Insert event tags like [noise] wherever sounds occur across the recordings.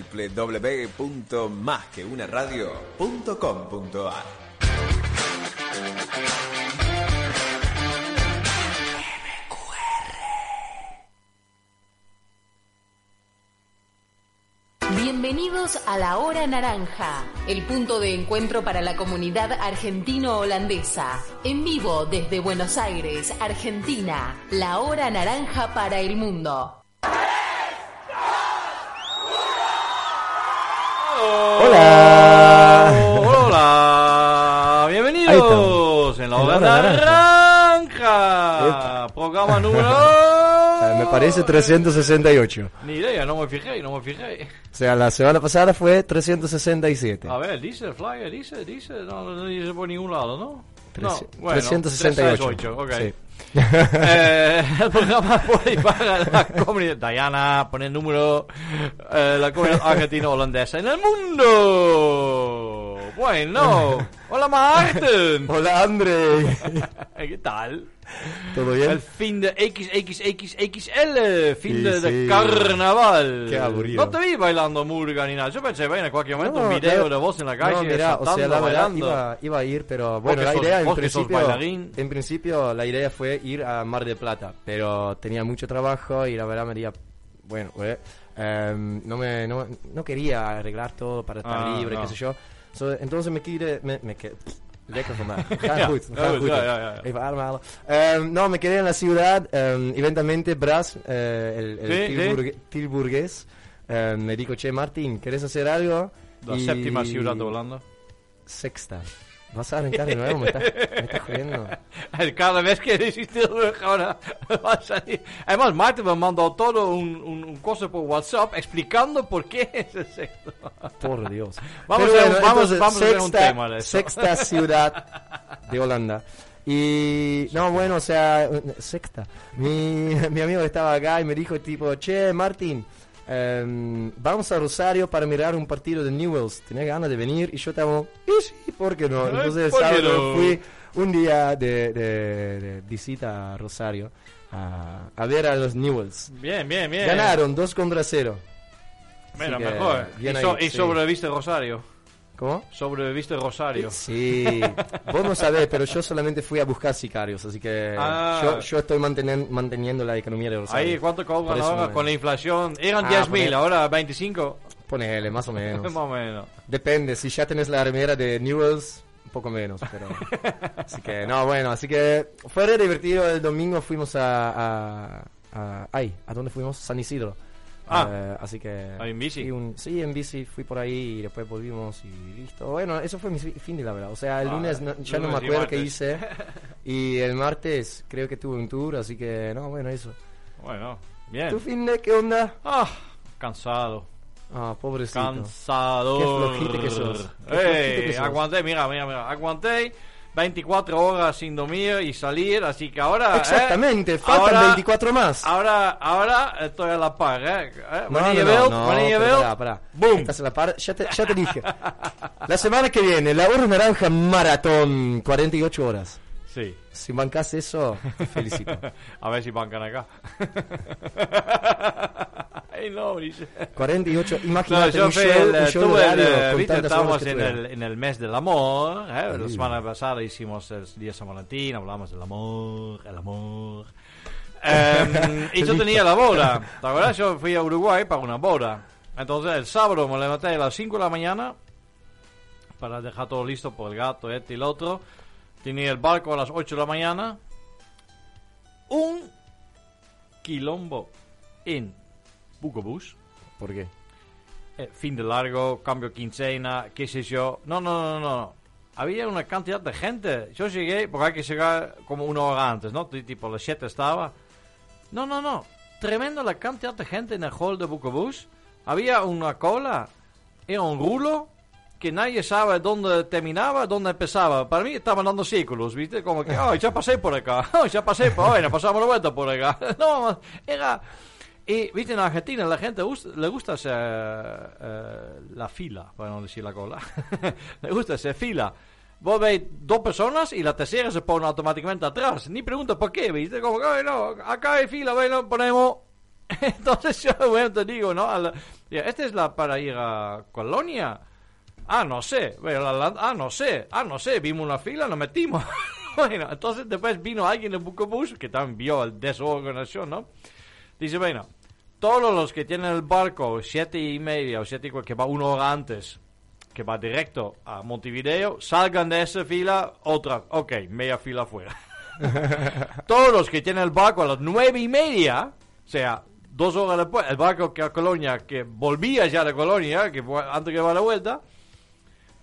www.masqueunaradio.com.ar Bienvenidos a La Hora Naranja, el punto de encuentro para la comunidad argentino-holandesa. En vivo desde Buenos Aires, Argentina, La Hora Naranja para el mundo. Hola. Hola, bienvenidos en la hora naranja. Programa [laughs] número. Eh, Me parece 368. Ni idea, no me fijé, no me fijé. O sea, la semana pasada fue 367. A ver, dice flyer, dice, dice, no, no dice por ningún lado, ¿no? No, bueno, 368. 368, ok. Sí. Eh, el programa por ahí para la comunidad. Diana, pone el número. eh, la comunidad argentino-holandesa en el mundo. Bueno, [laughs] hola Marten. [laughs] Hola, André. ¿Qué tal? ¿Todo bien? El fin de XXXXL, fin Sí, de, sí. carnaval. Qué aburrido. No te vi bailando murga ni nada. Yo pensé, bueno, en cualquier momento No, un video de vos en la calle No, mira, o sea, la bailando. iba, iba a ir, pero bueno, la sos- idea en principio, en principio la idea fue ir a Mar del Plata, pero tenía mucho trabajo y la verdad me diría, bueno, eh, em, no me, no, no quería arreglar todo para estar Ah, libre, qué sé yo. So, entonces me quedé, me, me quedé, lekker vandaag. Ja, Ga goed, ja, ga goed, goed. ja, ja, ja. Even ademhalen. Em, no, me quedé en la ciudad, em, eventualmente Bras, eh, el, el Tilburgués, em, me dijo, che, Martín, ¿querés hacer algo? La Y- séptima ciudad de Holanda. Sexta. ¿Vas a arrancar de nuevo? ¿Me estás, me estás jodiendo? Cada vez que hiciste ahora va a salir. Además, Marta me mandó todo un, un, un cosa por WhatsApp explicando por qué es el sexto. Por Dios. Vamos Pero a un- vamos- entonces, vamos a hacer un tema de eso. Sexta ciudad de Holanda. Y no, bueno, o sea, sexta. Mi, mi amigo estaba acá y me dijo tipo, che, Martín, em, vamos a Rosario para mirar un partido de Newells. ¿Tenés ganas de venir? Y yo estaba, y sí, ¿por qué no? Entonces el ¿por qué sábado fui un día de, de- de visita a Rosario a, a ver a los Newells. Bien, bien, bien. Ganaron 2 contra 0. Bueno, Así que, mejor. y, so- y sí. sobreviviste Rosario. ¿Cómo? Sobreviviste Rosario. Sí, vos no sabés, pero yo solamente fui a buscar sicarios, así que Ah. yo, yo estoy manteniendo la economía de Rosario. Ahí, ¿cuánto cobran ahora no con la inflación? Eran Ah, 10.000, poner- ahora 25. Ponele, más o menos. [laughs] Más o menos. Depende, si ya tenés la remera de Newells, un poco menos, pero... [laughs] así que, no, bueno, así que fue re divertido. El domingo fuimos a... a, a- ay, ¿a dónde fuimos? San Isidro. Ah. Eh, así que... Ahí en bici. Sí, un- sí, en bici fui por ahí y después volvimos y listo. Bueno, eso fue mi fi- fin de la verdad. O sea, el Ah, lunes no- ya no me acuerdo qué hice. [laughs] Y el martes creo que tuve un tour, así que no, bueno, eso. Bueno, ¿Tu bien. fin de qué onda? Ah, cansado. Ah, pobrecito. Cansado. Qué flojito que sos. Qué Ey, que sos. aguanté, mira, mira, mira. Aguanté 24 horas sin dormir y salir, así que ahora. eh, Exactamente, faltan ahora- 24 más. Ahora, ahora estoy a la par, ¿eh? ¿Eh? No, no, no, no, pero pará, pará. Boom. Estás a la par, ya te, ya te dije. [laughs] La semana que viene, la hora naranja maratón, 48 horas. Sí. Si bancas eso, te felicito. [laughs] A ver si bancan acá. [laughs] Ay, no, dice. [laughs] 48, No, imagínate yo un show, el, un eh, show de el, radio eh, con tantas estamos en el, en el mes del amor, ¿eh? la semana pasada hicimos el día San Valentín, hablamos del amor, el amor. [laughs] Em, y yo tenía la boda, ¿te acuerdas? Yo fui a Uruguay para una boda. Entonces el sábado me levanté a las 5 de la mañana para dejar todo listo por el gato, este y el otro. Tenía el barco a las 8 de la mañana. Un quilombo en Bucobús. ¿Por qué? Eh, fin de largo, cambio quincena, qué sé yo. No, no, no, no. Había una cantidad de gente. Yo llegué, porque hay que llegar como una hora antes, ¿no? Tipo, las 7 estaba. No, no, no. Tremenda la cantidad de gente en el hall de Bucobús. Había una cola, era un rulo, que nadie sabe dónde terminaba, dónde empezaba. Para mí estaban dando círculos, ¿viste? Como que, oh, ya pasé por acá, [laughs] oh, ya pasé por, bueno, pasamos la vuelta por acá. [laughs] No, era... Y, viste, en Argentina la gente gust- le gusta hacer eh, la fila, para no decir la cola. [laughs] le gusta hacer fila. Vos veis dos personas y la tercera se pone automáticamente atrás. Ni pregunta por qué, viste, como "Ay, no, acá hay fila, bueno, ponemos... [laughs] Entonces yo, bueno, te digo, ¿no? Digo, ¿esta es la para ir a Colonia? Ah, no sé. Bueno, la- la- ah, no sé. Ah, no sé. Vimos una fila, nos metimos. [laughs] bueno, entonces después vino alguien de Bucobús que también vio el desorganización, ¿no? Dice, bueno, todos los que tienen el barco siete y media o siete y cuarto, que va una hora antes, que va directo a Montevideo, salgan de esa fila, otra, ok, media fila afuera. [laughs] todos los que tienen el barco a las nueve y media, o sea, dos horas después, el barco que a Colonia, que volvía ya de Colonia, que fue antes que va la vuelta,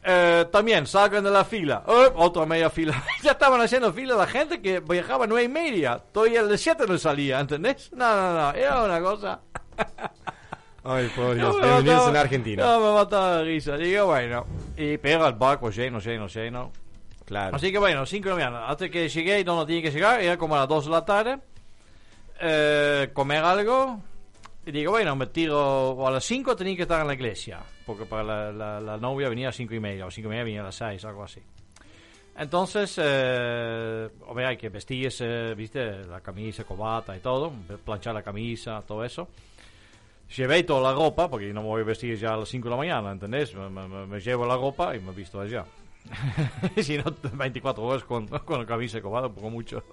eh, también salgan de la fila. Eh, otra media fila. [laughs] ya estaban haciendo fila la gente que viajaba a nueve y media. Todavía el de siete no salía, ¿entendés? No, no, no. Era una cosa. [laughs] Ay, por Dios, [laughs] me bienvenidos mataba- en Argentina. No, me mataba de risa. Digo, bueno. Y pega el barco lleno, lleno, lleno. Claro. Así que bueno, 5 de la mañana. Hasta que llegué donde tenía que llegar, era como a las 2 de la tarde. Eh, comer algo. Y digo, bueno, me tiro. A las 5 tenía que estar en la iglesia. Porque para la, la- la novia venía a 5 y media. O 5 y media venía a las 6, algo así. Entonces, eh, hombre, hay que vestirse, viste, la camisa, cobata y todo, planchar la camisa, todo eso. Llevé toda la ropa, porque no me voy a vestir ya a las 5 de la mañana, ¿entendés? Me- me- me llevo la ropa y me visto allá. [laughs] si no, 24 horas con, con camisa cobada, un poco mucho.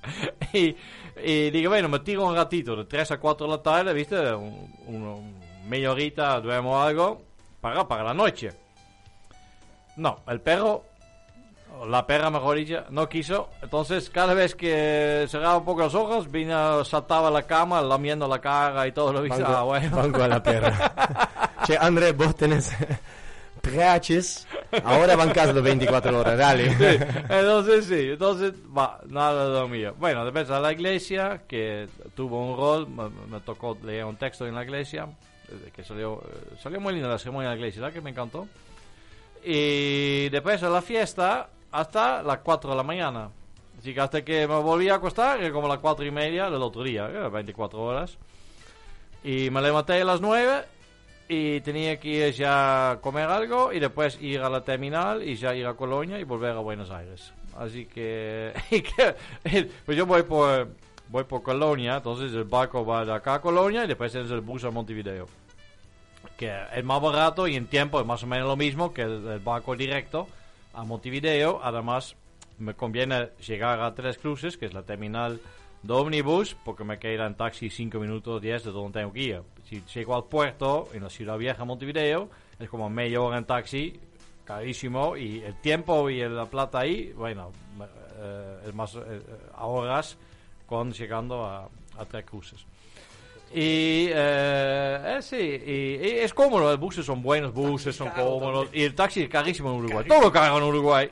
[laughs] y, y digo, bueno, me tiro un ratito, de 3 a 4 de la tarde, ¿viste? Un, un- media horita, duermo algo, para, para la noche. No, el perro, la perra mejor dicho, no quiso. Entonces, cada vez que cerraba un poco los ojos, vino, saltaba a la cama, lamiendo la cara y todo lo viste. Ah, bueno. banco a la perra. [laughs] che, André, vos tenés PHs. Ahora bancas los 24 horas, dale. Entonces sí, entonces va, nada dormía. Bueno, después a la iglesia, que tuvo un rol, me, me tocó leer un texto en la iglesia, que salió, eh, salió muy linda la ceremonia en la iglesia, ¿verdad? Que me encantó. Y después a la fiesta hasta las 4 de la mañana. Así que hasta que me volví a acostar, como las 4 y media del otro día, era 24 horas. Y me levanté a las 9 y tenía que ir ya a comer algo y después ir a la terminal y ya ir a Colonia y volver a Buenos Aires. Así [laughs] que, pues yo voy por voy por Colonia, entonces el barco va de acá a Colonia y después es el bus a Montevideo. Que es más barato y en tiempo es más o menos lo mismo que el, el barco directo a Montevideo. Además, me conviene llegar a Tres Cruces, que es la terminal de ómnibus, porque me queda en taxi 5 minutos 10 de donde tengo que ir. Si llego al puerto, en la ciudad vieja Montevideo, es como media hora en taxi, carísimo, y el tiempo y la plata ahí, bueno, eh, es más eh, ahorras con llegando a, a Tres Cruces. Y eh, eh, sí, y, y es cómodo, los buses son buenos, buses son cómodos, y el taxi es carísimo en Uruguay, todo caro en Uruguay.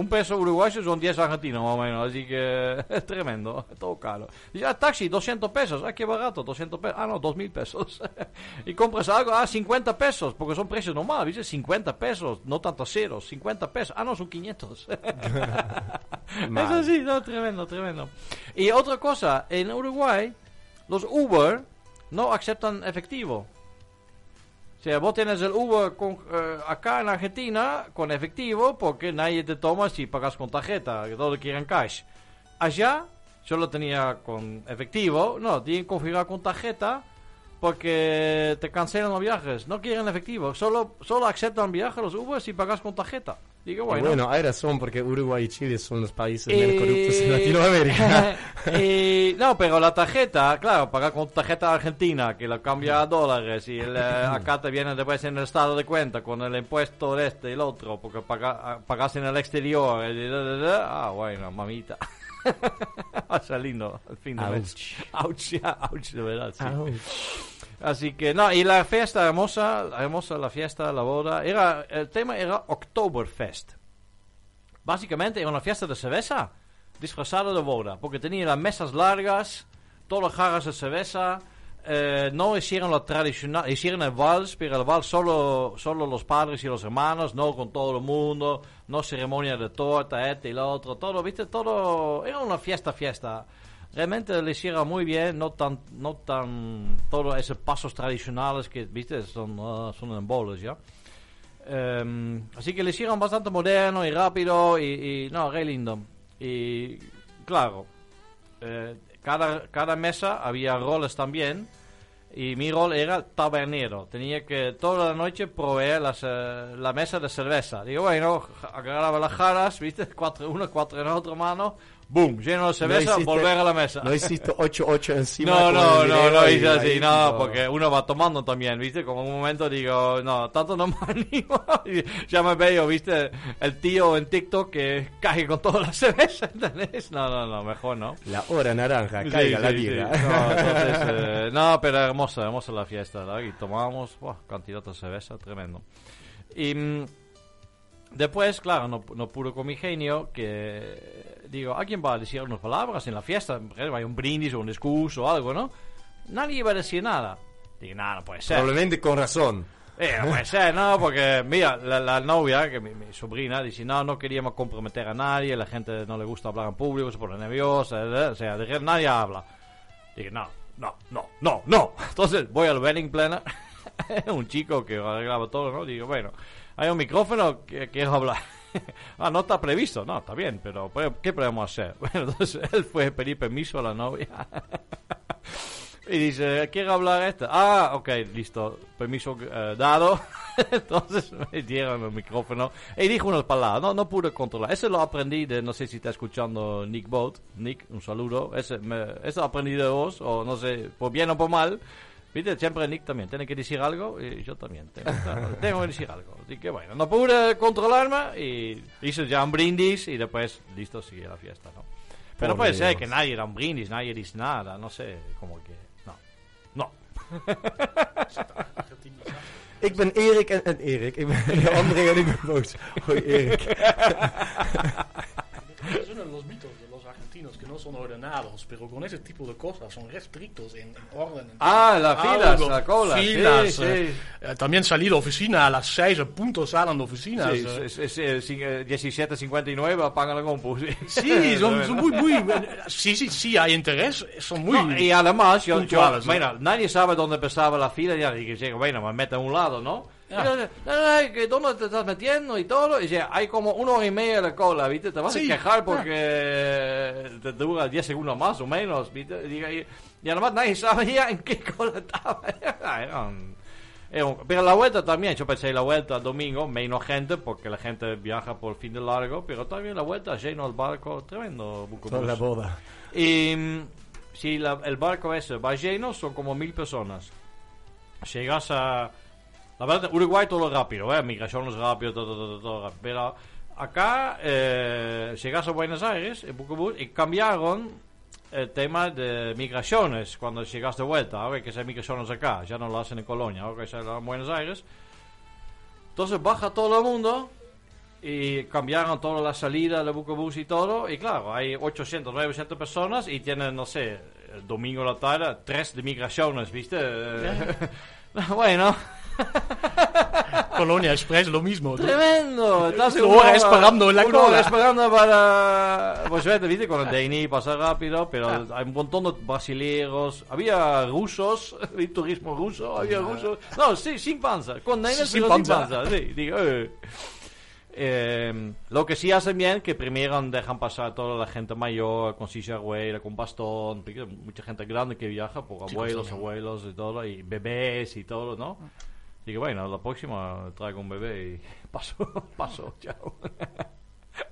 Un peso uruguayo son 10 argentinos más o menos, así que [laughs] es tremendo, todo caro. Dice, ah, taxi, 200 pesos, ah, qué barato, 200 pesos, ah, no, 2000 pesos. [laughs] y compras algo, ah, 50 pesos, porque son precios normales, dice 50 pesos, no tantos ceros, 50 pesos, ah, no, son 500. [laughs] es Mal. así, no, tremendo, tremendo. Y otra cosa, en Uruguay, los Uber no aceptan efectivo. O sea, vos tienes el Uber con, eh, acá en Argentina con efectivo porque nadie te toma si pagas con tarjeta, que todos quieren cash. Allá yo lo tenía con efectivo, no, tienen que configurar con tarjeta porque te cancelan los viajes, no quieren efectivo, solo, solo aceptan viajes los Uber si pagas con tarjeta. Digo, Bueno, bueno. hay razón, porque Uruguay y Chile son los países Eh, menos corruptos en Latinoamérica. y, [laughs] no, pero la tarjeta, claro, pagar con tarjeta argentina, que la cambia a dólares, y el, eh, acá te viene después en el estado de cuenta con el impuesto de este y el otro, porque paga, pagas en el exterior. y da, da, da. ah, bueno, mamita. Va a ser lindo al fin de mes. Ouch, ya, [laughs] ouch, de verdad, sí. Así que, no, y la fiesta hermosa, hermosa la fiesta, la boda, era, el tema era Oktoberfest. Básicamente era una fiesta de cerveza disfrazada de boda, porque tenía las mesas largas, todas jarras de cerveza, eh, no hicieron lo tradicional, hicieron el vals, pero el vals solo, solo los padres y los hermanos, no con todo el mundo, no ceremonia de torta, este y lo otro, todo, viste, todo, era una fiesta, fiesta. Realmente le hicieron muy bien, no tan, no tan, todos esos pasos tradicionales que, viste, son, ah, son en bolos, ¿ya? Em, así que le hicieron bastante moderno y rápido y, y, no, re lindo. Y claro, eh, cada, cada mesa había roles también Y mi rol era tabernero. Tenía que toda la noche proveer las, eh, la mesa de cerveza. Digo, bueno, agarraba las jaras, ¿viste? [laughs] Cuatro en una, cuatro en otra mano. Boom, lleno de cerveza, hiciste- volver a la mesa. No hiciste 8-8 encima. No, no, no, no hice así, no, porque uno va tomando también, ¿viste? Como un momento digo, no, tanto no [laughs] me animo. Y ya me veo, ¿viste? El tío en TikTok que cae con toda la cerveza, ¿entendés? No, no, no, mejor no. La hora naranja, caiga sí, la sí. birra. No, entonces, [laughs] eh, no, pero hermosa, hermosa la fiesta, ¿verdad? Y tomamos, buah, cantidad de cerveza, tremendo. Y mm, después, claro, no, no pude con mi genio, que digo, ¿alguien va a decir unas palabras en la fiesta? Hay un brindis o un discurso o algo, ¿no? Nadie iba a decir nada. Digo, nada, no puede ser. Probablemente con razón. Eh, no puede ser, no, porque mira, la, la novia, que mi, mi sobrina, dice, no, no queríamos comprometer a nadie, la gente no le gusta hablar en público, se pone nerviosa, eh, o sea, de que nadie habla. Dije, no, no, no, no, no. [laughs] Entonces voy al wedding planner, [laughs] un chico que arreglaba todo, ¿no? Digo, bueno, hay un micrófono que quiero hablar. [laughs] ah, no está previsto, no, está bien, pero pues, ¿qué podemos hacer? [laughs] Bueno, entonces él fue a pedir permiso a la novia. [laughs] Y dice, ¿quiere hablar esta? Ah, ok, listo, permiso eh, dado. Entonces me dieron el micrófono y dijo unas palabras, no, no pude controlar. Ese lo aprendí de, no sé si está escuchando Nick Boat. Nick, un saludo. Ese, me, ese lo aprendí de vos, o no sé, por bien o por mal. Viste, siempre Nick también tiene que decir algo y yo también tengo, tengo que decir algo. Así que bueno, no pude controlarme y hice ya un brindis y después, listo, sigue la fiesta, ¿no? Pero puede ser que nadie era un brindis, nadie dice nada, no sé, como que... No, no. [laughs] Ik ben Erik en, en Erik. Ik ben [laughs] de andere en ik ben boos. Hoi Erik. [laughs] son ordenados, pero con ese tipo de cosas son restrictos en, en orden. en- Ah, las filas, algo, la cola. Filas, sí, eh, sí. eh, también salí de oficina a las 6 en punto, salen de oficinas. Sí, eh. es, es, es, es, eh, 17.59 apagan la compu. Sí, [laughs] son, son muy, muy. Sí, sí, sí, hay interés. Son muy. No, y además, yo, yo bueno, nadie sabe dónde empezaba la fila. Ya dije, llega, bueno, me mete a un lado, ¿no? Ah. Que ¿dónde te estás metiendo? Y todo. Y dice, hay como una hora y media de cola, ¿viste? Te vas Sí, a quejar ah. porque te dura 10 segundos más o menos, ¿viste? Y, y, y además nadie sabía en qué cola estaba. [laughs] Era un- era un- pero la vuelta también, yo pensé la vuelta el domingo, menos gente, porque la gente viaja por fin de largo, pero también la vuelta lleno el barco, tremendo. Toda la boda. Y si la- el barco ese va lleno, son como mil personas. Llegas a... La verdad, Uruguay todo rápido, ¿eh? Migraciones rápido, todo, todo, todo, todo rápido. Pero acá eh, llegas a Buenos Aires, y cambiaron el tema de migraciones cuando llegas de vuelta. Ahora hay que hacer migraciones acá, ya no lo hacen en Colonia, ahora hay que hacerlo en Buenos Aires. Entonces baja todo el mundo y cambiaron toda la salida de Bucobús y todo. Y claro, hay 800, 900 personas y tienen, no sé, el domingo a la tarde, tres de migraciones, ¿viste? [laughs] Bueno, [laughs] Colonia Express, lo mismo. tremendo. Estás Una hora esperando en la una hora cola. esperando para... Pues vete, ¿viste? Con el DNI pasa rápido, pero Ah. hay un montón de brasileños. Había rusos, [laughs] vi turismo ruso, había rusos. No, sí, sin panza. Con Sin pero sin panza. Sí, digo, eh. Eh, lo que sí hacen bien que primero dejan pasar toda la gente mayor con silla de rueda, con bastón, mucha gente grande que viaja por abuelos, sí, abuelos y todo, y bebés y todo, ¿no? Digo, bueno, la próxima traigo un bebé y [laughs] paso, paso, chao. [laughs]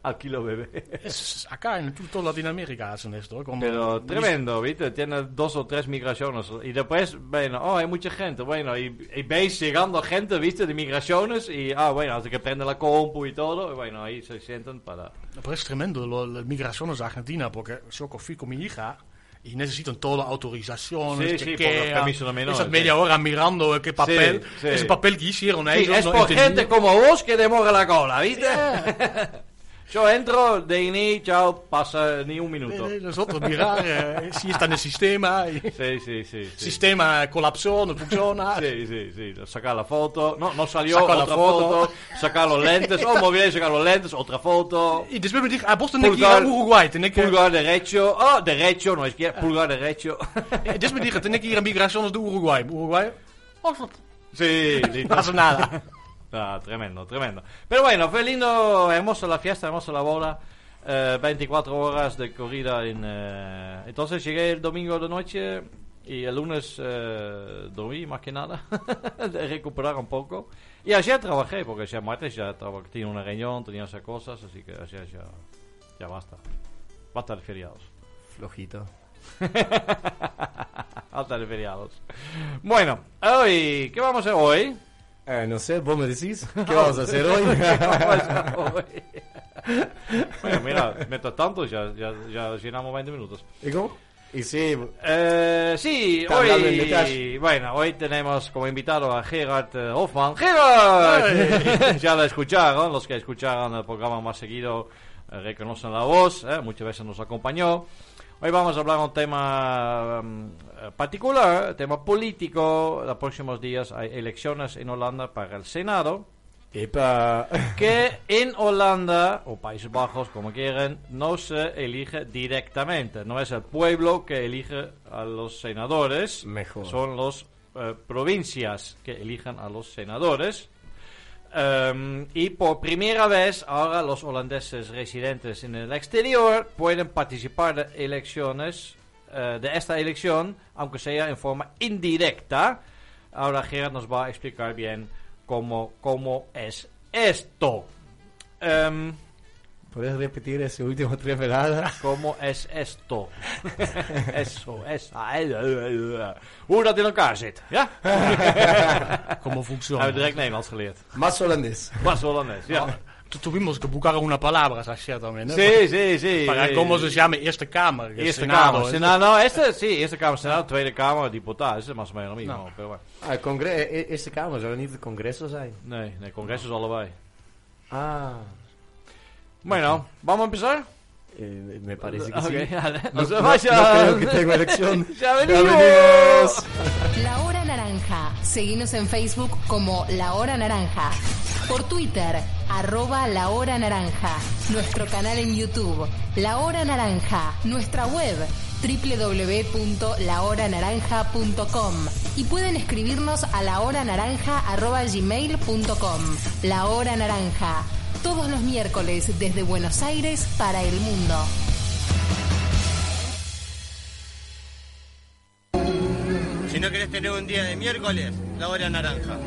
Alquilo bebé. Es- acá en toda Latinoamérica hacen esto. Como Pero tremendo, ¿viste? Tiene dos o tres migraciones. Y después, bueno, oh, hay mucha gente. Bueno, y, y veis llegando gente, ¿viste? De migraciones. Y, ah, bueno, hasta que prende la compu y todo. Y bueno, ahí se sienten para... Pero es tremendo las migraciones de Argentina, porque yo fui con mi hija y necesitan toda autorización. Sí, sí, menores, Esas media hora mirando eh, qué papel. Ese papel que hicieron ellos. es no por entendí. gente como vos que demora la cola, ¿viste? [laughs] Yo entro, de ini, chao, pasa ni un minuto. Eh, Nosotros mirar eh, si [laughs] está en el sistema. Y Sí, sí, sí. sí. sistema colapsó, no funciona. Sí, sí, sí. Sacar la foto. No, no salió. Saca la otra foto. foto. Sacar los lentes. [laughs] Oh, muy bien, sacar los lentes. Otra foto. Y después me dije, ah, vos tenés que ir a Uruguay. Tenés que, Pulgar derecho. Oh, derecho, no izquierda. Pulgar derecho. Eh, [laughs] después me dije, tenés que ir a migraciones de Uruguay. Uruguay, oh, no Sí, sí. pasa nada. Ah, tremendo, tremendo. Pero bueno, fue lindo, hermosa la fiesta, hermosa la boda. Eh, 24 horas de corrida en... eh, entonces llegué el domingo de noche Y el lunes eh, dormí más que nada, [laughs] de recuperar un poco. Y ayer trabajé, porque ayer martes ya traba- tenía una reunión, tenía esas cosas, así que ayer ya, ya basta. Basta de feriados. Flojito. [laughs] Basta de feriados. Bueno, hoy, ¿qué vamos a hacer hoy? Eh, no sé, vos me decís. [laughs] ¿Qué vamos a hacer hoy? [laughs] Bueno, mira, mientras tanto ya, ya, ya llenamos 20 minutos. ¿Y cómo? Y sí, Eh, sí, hoy, bueno, hoy tenemos como invitado a Gerard eh, Hoffman. ¡Gerard! [laughs] ya lo escucharon, los que escucharon el programa más seguido eh, reconocen la voz, eh, muchas veces nos acompañó. Hoy vamos a hablar de un tema mm, eh, particular, tema político. Los próximos días hay elecciones en Holanda para el Senado epa. [laughs] que en Holanda, o Países Bajos, como quieran, no se elige directamente. No es el pueblo que elige a los senadores, Mejor. son las provincias que eligen a los senadores. Em, y por primera vez ahora los holandeses residentes en el exterior pueden participar de elecciones, eh, de esta elección, aunque sea en forma indirecta. Ahora Gerard nos va a explicar bien cómo, cómo es esto. Em, ¿Podés repetir ese último tres veladas? [laughs] ¿Cómo es esto? [laughs] Eso, esa. Hoe dat in elkaar zit. Ja? ¿Cómo funciona? Hebben we direct Nederlands geleerd. Más holandés. Was Hollandes, ja. Tu- Tuvimos que buscar una palabra ayer también. Sí, sí, sí. Para sí. cómo se llama Eerste Kamer. el Eerste Senado, Kamer. ¿eh? Senado, no, este, sí, Eerste Kamer, Senado, Tweede Kamer, diputados. Es más o menos lo mismo. No. Pero bueno. Ah, el congre Eerste Kamer, zou er niet het congreso zijn? Nee, nee, congres is allebei. Ah, Bueno, ¿vamos a empezar? eh, me parece que Ok, sí. [laughs] dale. No, no- vaya. no creo que tengo elección. [laughs] Ya Ya venimos. La Hora Naranja. Seguinos en Facebook como La Hora Naranja. Por Twitter, arroba La Hora Naranja. Nuestro canal en YouTube, La Hora Naranja. Nuestra web, www.lahoranaranja.com. Y pueden escribirnos a lahoranaranja.gmail.com. La Hora Naranja. Todos los miércoles desde Buenos Aires para el mundo. Si no querés tener un día de miércoles, la hora naranja.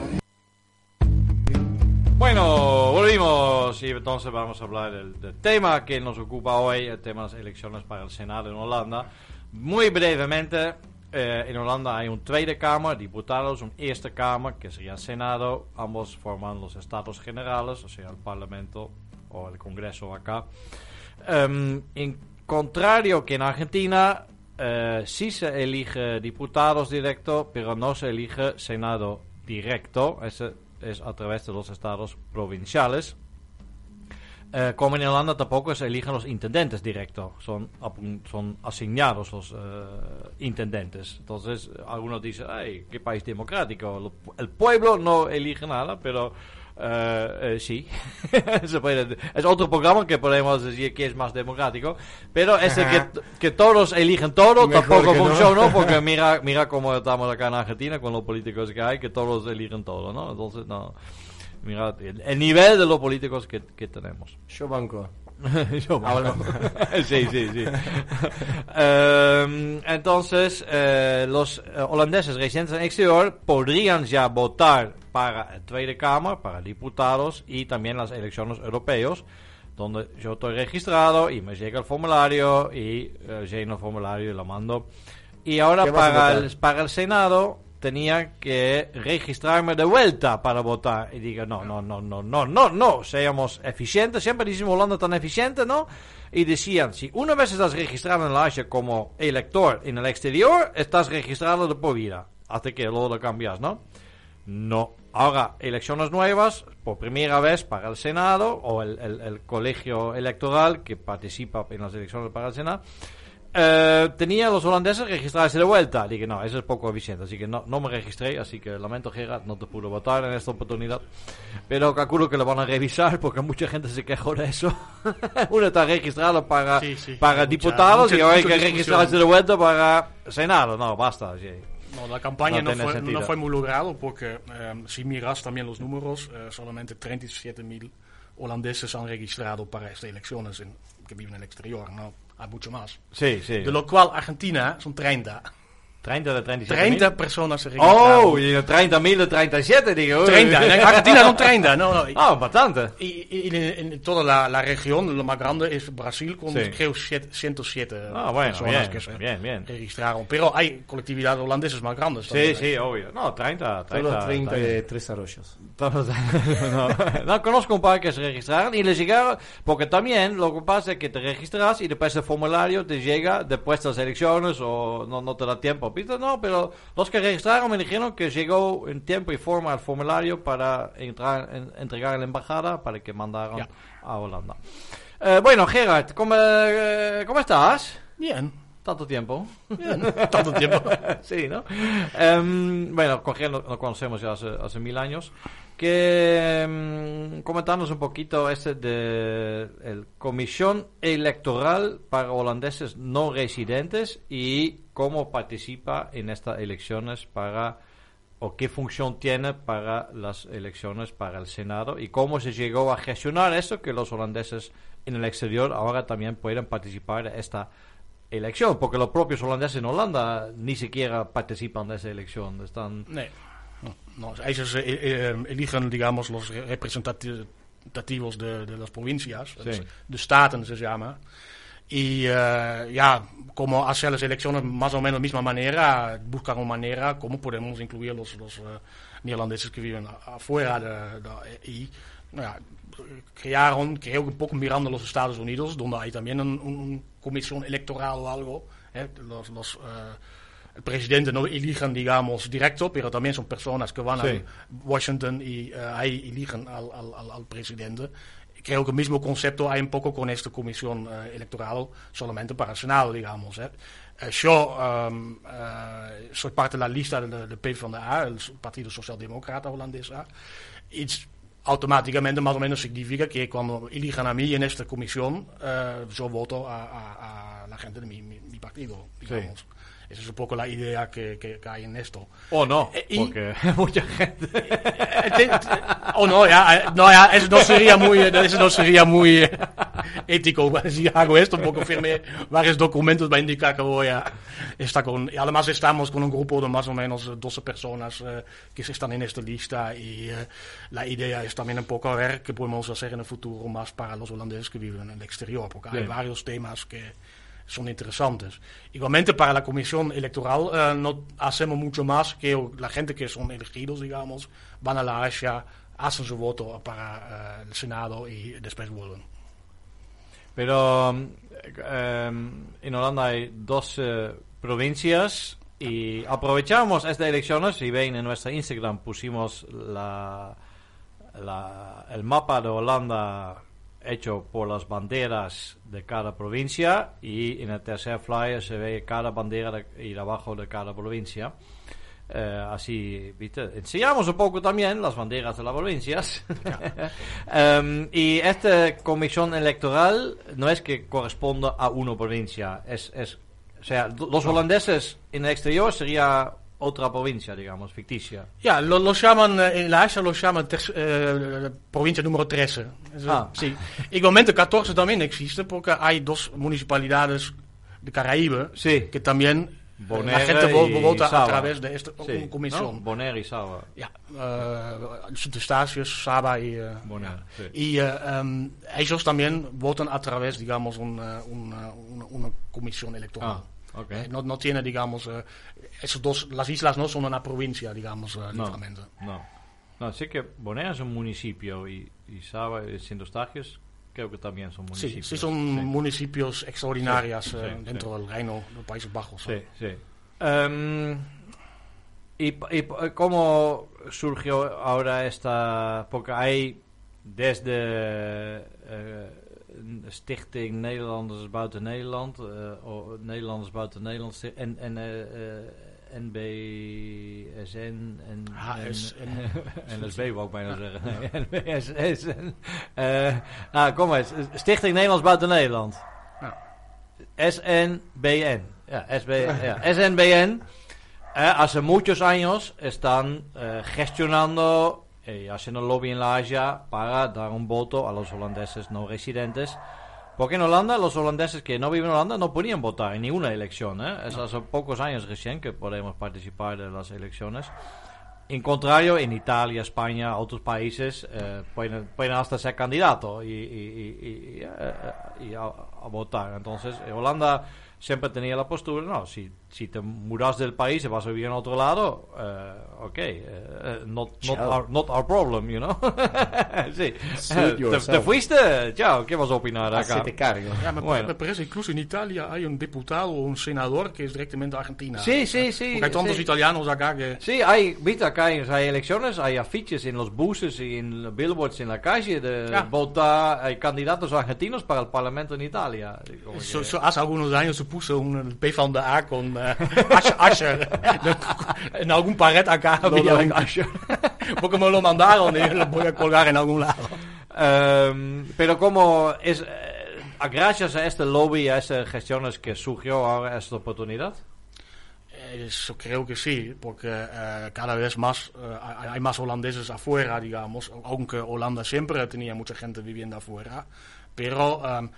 Bueno, volvimos y entonces vamos a hablar del, del tema que nos ocupa hoy, el tema de las elecciones para el Senado en Holanda. Muy brevemente, eh, en Holanda hay un Tweede Kamer, diputados, un Eerste Kamer, que sería el Senado. Ambos forman los Estados Generales, o sea, el Parlamento o el Congreso acá. Em, en contrario que en Argentina, eh, sí se elige diputados directo, pero no se elige Senado directo. Ese es a través de los estados provinciales. Eh, como en Holanda tampoco se eligen los intendentes directo, son, son asignados los eh, intendentes. Entonces, algunos dicen, ay, qué país democrático. El pueblo no elige nada, pero eh, eh, sí. [laughs] Se puede- es otro programa que podemos decir que es más democrático, pero ese que, que todos eligen todo Mejor tampoco que no. [laughs] porque mira, mira cómo estamos acá en Argentina con los políticos que hay, que todos eligen todo, ¿no? Entonces, no. Mira, el, el nivel de los políticos que, que tenemos. [laughs] Yo banco. Yo, Habla. [laughs] sí, sí, sí. Em, entonces, eh, los eh, holandeses residentes en exterior podrían ya votar para el Tweede Kamer, para diputados y también las elecciones europeas, donde yo estoy registrado y me llega el formulario y eh, lleno el formulario y lo mando. Y ahora ¿Qué vas a para el, para el Senado tenía que registrarme de vuelta para votar. Y digo, no, no, no, no, no, no, no, seamos eficientes. Siempre decimos Holanda tan eficiente, ¿no? Y decían, si una vez estás registrado en la Haya como elector en el exterior, estás registrado de por vida. Hasta que luego lo cambias, ¿no? No. Ahora, elecciones nuevas, por primera vez para el Senado, o el, el- el colegio electoral que participa en las elecciones para el Senado, eh, tenía los holandeses registrarse de vuelta. Dije, no, eso es poco eficiente, así que no, no me registré, así que lamento, Gerard, no te pude votar en esta oportunidad. Pero calculo que lo van a revisar porque mucha gente se quejó de eso. [laughs] Uno está registrado para, Sí, sí. para Mucha- diputados mucha- y ahora hay que registrarse de vuelta para Senado. No, basta. sí. No, la campaña No no, fue, no fue muy logrado porque eh, si miras también los números, eh, solamente 37.000 holandeses han registrado para estas elecciones en- que viven en el exterior. No hay mucho más. Sí, sí. De lo cual Argentina son 30. 30 de 37 30 personas se registraron. Oh, y de 30.000 de 37, digo. 30, en Argentina son 30, no, no. Ah, bastante. Y, y en, en toda la, la, región, lo más grande es Brasil, con Sí. creo 107 Ah, bueno, personas bien, que se bien, bien. registraron. Pero hay colectividades holandesas más grandes. Sí, también. sí, obvio. No, 30, 30. Todos 30 está bien. de Tres Arroyos. [laughs] No, no, conozco un par que se registraron y les llegaron, porque también lo que pasa es que te registras y después el formulario te llega después de las elecciones o no, no te da tiempo. No, pero los que registraron me dijeron que llegó en tiempo y forma el formulario para entrar, en- entregar en la embajada para que mandaran Ya. a Holanda. Eh, bueno, Gerard, ¿cómo, eh, ¿cómo estás? Bien, Tanto tiempo. bien, tanto tiempo. [laughs] sí, ¿no? Em, bueno, con Ger lo, lo conocemos ya hace, hace mil años. Que em, comentarnos un poquito este de el Comisión Electoral para Holandeses no residentes y cómo participa en estas elecciones para o qué función tiene para las elecciones para el Senado y cómo se llegó a gestionar eso que los holandeses en el exterior ahora también pueden participar en esta elección, porque los propios holandeses en Holanda ni siquiera participan de esa elección, están Nee, no, ellos eh, eh, eligen, digamos, los representativos de, de las provincias, Sí. de staten se llama. Y eh, ya, como hacer las elecciones más o menos de misma manera, buscan una manera cómo podemos incluir los, los eh, neerlandeses que viven afuera de, de- y ja, crearon, creo que un poco mirando los Estados Unidos, donde hay también una un comisión electoral o algo. eh, los, los, eh, el presidente no eligen, digamos, directo, pero también son personas que van Sí. a Washington y eh, ahí eligen al, al, al, al presidente. Creo que el mismo concepto hay un poco con esta comisión eh, electoral, solamente para el Senado, digamos. eh. Eh, yo um, eh, soy parte de la lista de, de PvdA, el Partido Socialdemócrata holandesa. Y automáticamente más o menos significa que cuando elijan a mí en esta comisión, eh, yo voto a, a- a la gente de mi, mi- mi partido, digamos. Esa es un poco la idea que, que- que hay en esto. o no, Eh, y- porque [laughs] mucha gente Eh, te- te- Oh no, ja, eh, no, ja, eso no sería muy, eso no sería muy eh, ético si hago esto, porque firmé varios documentos para indicar que voy a estar con, y además estamos con un grupo de más o menos eh, 12 personas eh, que están en esta lista y eh, la idea es también un poco a ver qué podemos hacer en el futuro más para los holandeses que viven en el exterior, porque hay Bien. varios temas que son interesantes. Igualmente para la comisión electoral eh, no hacemos mucho más que la gente que son elegidos, digamos, van a la Asia, hacen su voto para eh, el Senado y después vuelven. Pero em, en Holanda hay 12 provincias y aprovechamos estas elecciones. Si ven en nuestra Instagram pusimos la, la- el mapa de Holanda hecho por las banderas de cada provincia y en el tercer flyer se ve cada bandera de, y abajo de cada provincia. Eh, así, ¿viste? Enseñamos un poco también las banderas de las provincias. [laughs] Em, y esta comisión electoral no es que corresponda a una provincia, es, es o sea, los holandeses en el exterior sería otra provincia, digamos, ficticia. Ja, lo, lo llaman, eh, en la Asia lo llaman ter- eh, provincia número 13. Eso, Ah. Sí. Igualmente 14 también existe porque hay dos municipalidades de Caraíbe Sí. que también eh, Bonaire la gente vota a través de esta Sí, comisión. ¿no? Bonaire y Saba. Ja, eh, Sint Eustatius, Saba y... eh, Bonaire, sí. Y eh, em, ellos también votan a través, digamos, una, una, una, una comisión electoral. Ah, ok. Eh, no, no tiene, digamos, eh, esos dos, las islas no son una provincia, digamos, eh, No, literalmente. no. No, sé que Bonaire es un municipio y, y Saba y Sint Eustatius creo que también son Sí, municipios. sí son municipios extraordinarios Sí, eh, sí, dentro del Reino de Países Bajos. Sí, sí. Em, y, y cómo surgió ahora esta? Porque hay desde eh, Stichting Nederlanders buiten Nederland, eh, o Nederlanders buiten Nederland, en, en eh, eh, NBSN en, HSN. en [laughs] NSB wou ik bijna zeggen. [laughs] NBSN. Eh, ah, kom eens. Stichting Nederlands buiten Nederland. Ja. SNBN. Ja, SB, ja, [laughs] SNBN. eh, hace muchos años están eh, gestionando y haciendo lobby en la Asia para dar un voto a los holandeses no residentes Porque en Holanda los holandeses que no viven en Holanda no podían votar en ninguna elección. ¿eh? Es hace pocos años recién que podemos participar de las elecciones. En contrario, en Italia, España, otros países eh, pueden, pueden hasta ser candidato y, y- y- y, eh, y a, a votar. Entonces, en Holanda siempre tenía la postura, no, si, si te mudas del país y vas a vivir en otro lado, eh, ok, eh, not, not, our, not our problem, you know. [laughs] sí. Te, te fuiste, chao, ¿qué vas a opinar acá? Hacete cargo. Ja, me, Bueno. me parece incluso en Italia hay un diputado o un senador que es directamente de Argentina. Sí, sí, sí, Porque hay tantos sí. italianos acá que... Sí, hay, viste, acá hay, hay elecciones, hay afiches en los buses y en los billboards en la calle de Ja. votar, hay candidatos argentinos para el Parlamento en Italia. Que- Zo, zo, hace algunos años se puso un P van de A con [laughs] Asher, Asher. en algún pared acá había un Asher. [laughs] Porque me lo mandaron y lo voy a colgar en algún lado. Ehm, pero como es, eh, gracias a este lobby, a estas gestiones que surgió ahora esta oportunidad. Eso creo que sí, porque eh, cada vez más eh, hay más holandeses afuera, digamos, aunque Holanda siempre tenía mucha gente viviendo afuera, pero em,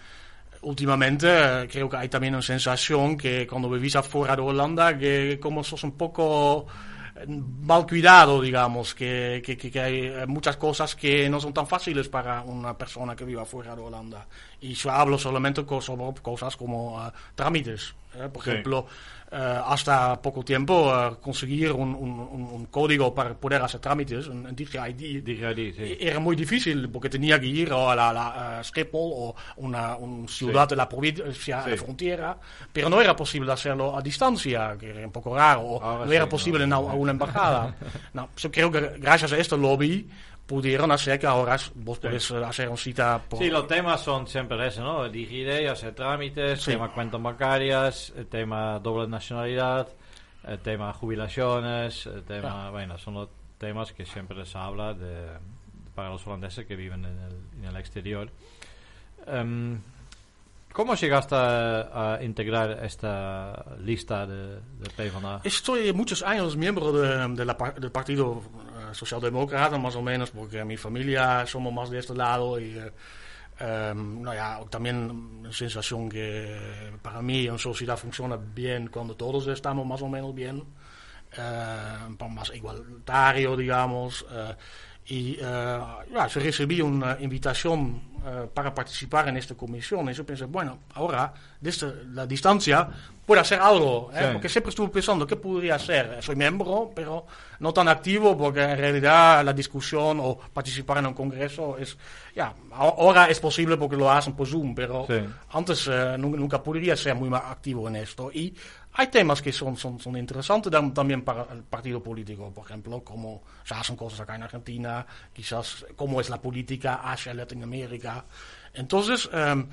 últimamente eh, creo que hay también una sensación que cuando vivís afuera de Holanda, que como sos un poco eh, mal cuidado, digamos, que, que, hay eh, muchas cosas que no son tan fáciles para una persona que vive afuera de Holanda. Y yo hablo solamente sobre cosas como eh, trámites. Eh, Por Sí. ejemplo, eh, hasta poco tiempo eh, conseguir un, un- un- un código para poder hacer trámites, un, un DigiID, DigiID, sí. era muy difícil porque tenía que ir a la, la eh, Schiphol o una, una ciudad de la provincia Sí. de frontera, pero no era posible hacerlo a distancia, que era un poco raro, o Ahora no era sí, posible no. en a- una embajada. [laughs] no, yo creo que gracias a este lobby pudieron hacer que ahora vos podés eh, hacer una cita por... Sí, los temas son siempre ese, ¿no? DigiD, hacer trámites, Sí. tema cuentas bancarias, el tema doble nacionalidad, el tema jubilaciones, tema, bueno, son los temas que siempre se habla de, para los holandeses que viven en el, en el exterior. Em, ¿Cómo llegaste a, a integrar esta lista de, de PvdA? Estoy muchos años miembro de, de la del Partido eh, Socialdemócrata, más o menos, porque mi familia somos más de este lado y nou ja, ook también una sensación que para mí una sociedad funciona bien cuando todos estamos más o menos bien, eh, más igualitario, digamos. eh, y ja, yo recibí una invitación para participar en esta comisión y yo pensé, bueno, ahora desde la distancia puedo hacer algo, ¿eh? Sí. porque siempre estuve pensando qué podría hacer. Soy miembro, pero no tan activo porque en realidad la discusión o participar en un congreso es, ya, ahora es posible porque lo hacen por Zoom, pero Sí. antes eh, nu- nunca podría ser muy más activo en esto. Y hay temas que son, son, son interesantes tam- también para el partido político, por ejemplo, cómo se hacen cosas acá en Argentina, quizás cómo es la política hacia Latinoamérica. Entonces, em,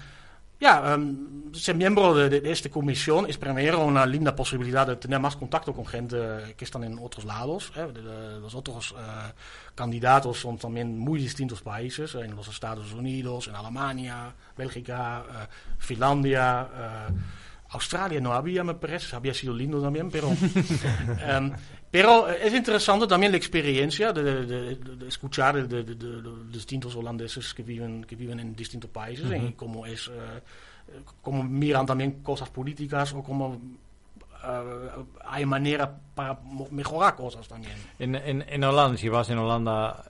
ja, em, ser miembro de, de- esta comisión es primero una linda posibilidad de tener más contacto con gente que están en otros lados. eh. De- de- los otros eh, candidatos son también muy distintos países, en los Estados Unidos, en Alemania, Bélgica, eh, Finlandia. eh, Australia no había, me parece, había sido lindo también, pero, [laughs] em, pero eh, es interesante también la experiencia de, de- de- de- escuchar de, de- de- de los distintos holandeses que viven, que viven en distintos países y cómo es, eh, cómo miran también cosas políticas o cómo eh, hay manera para mejorar cosas también. En, en, en Holanda, si vas en Holanda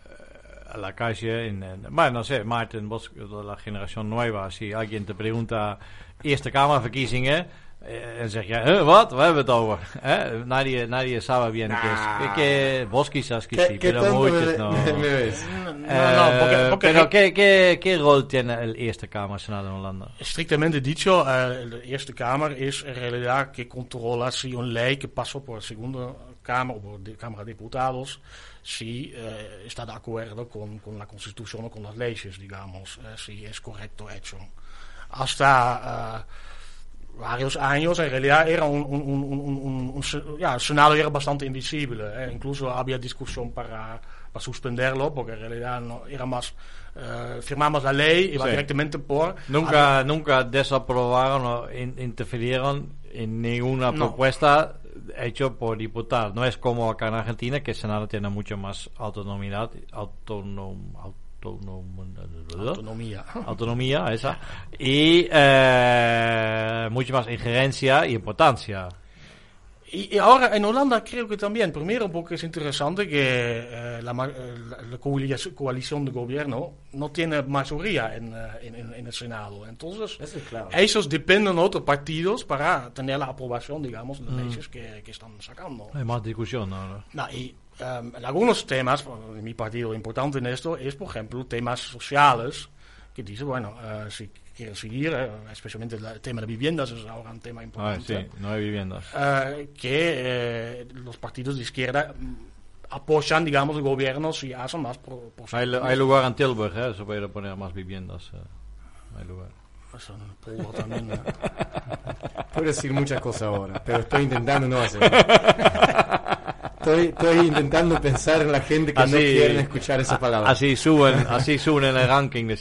a la calle, en, en- bueno, no sé, Maarten, vos de la generación nueva, si alguien te pregunta Eerste Kamerverkiezingen, eh, dan zeg je, "Huh, wat? Waar hebben we het over? Eh, Nadie, nadie sabe bien qué es. Que, vos quizás que sí, ¿Qué, qué pero muchos me, no. Eh, pero ¿qué, qué, ¿qué rol tiene el Eerste Kamer Senado en Holanda? Estrictamente dicho, eh, de Eerste Kamer es en realidad que controla si una ley que pasó por la Segunda Cámara o por la Cámara de Diputados, si eh, está de acuerdo con, con la Constitución o con las leyes, digamos, eh, si es correcto hecho. Hasta eh, varios años en realidad era un, un, un, un- ja, el Senado era bastante invisible. eh. Incluso había discusión para, para suspenderlo, porque en realidad no, era más, eh, firmamos la ley y va Sí. directamente por... Nunca, nunca desaprobaron o in- interfirieron en ninguna No. propuesta hecho por diputados. No es como acá en Argentina, que el Senado tiene mucho más autonomía, autonom, au- Autonomía. autonomía, esa, y eh, mucho más injerencia y importancia. Y, y ahora en Holanda creo que también, primero porque es interesante que eh, la, eh, la- la coalici- coalición de gobierno no tiene mayoría en, eh, en- en- en el Senado. Entonces, Eso es claro. esos dependen de otros partidos para tener la aprobación, digamos, de leyes que, que están sacando. Hay más discusión ahora. No, y em, en algunos temas, en mi partido importante en esto es, por ejemplo, temas sociales, que dicen, bueno, eh, si quieren seguir, eh, especialmente el tema de viviendas es ahora un tema Ah, importante, sí, no hay viviendas. eh, que los partidos de izquierda mm, apoyan, digamos, el gobierno si hacen más por, por Hay, hay lugar en Tilburg, ¿eh? se puede poner más viviendas. Hay lugar. Eso también, eh. [laughs] Puedo decir muchas cosas ahora, pero estoy intentando no hacer. [laughs] Estoy, estoy intentando pensar en la gente que no Así- quieren escuchar esa palabra. Así suben, así suben en el ranking de.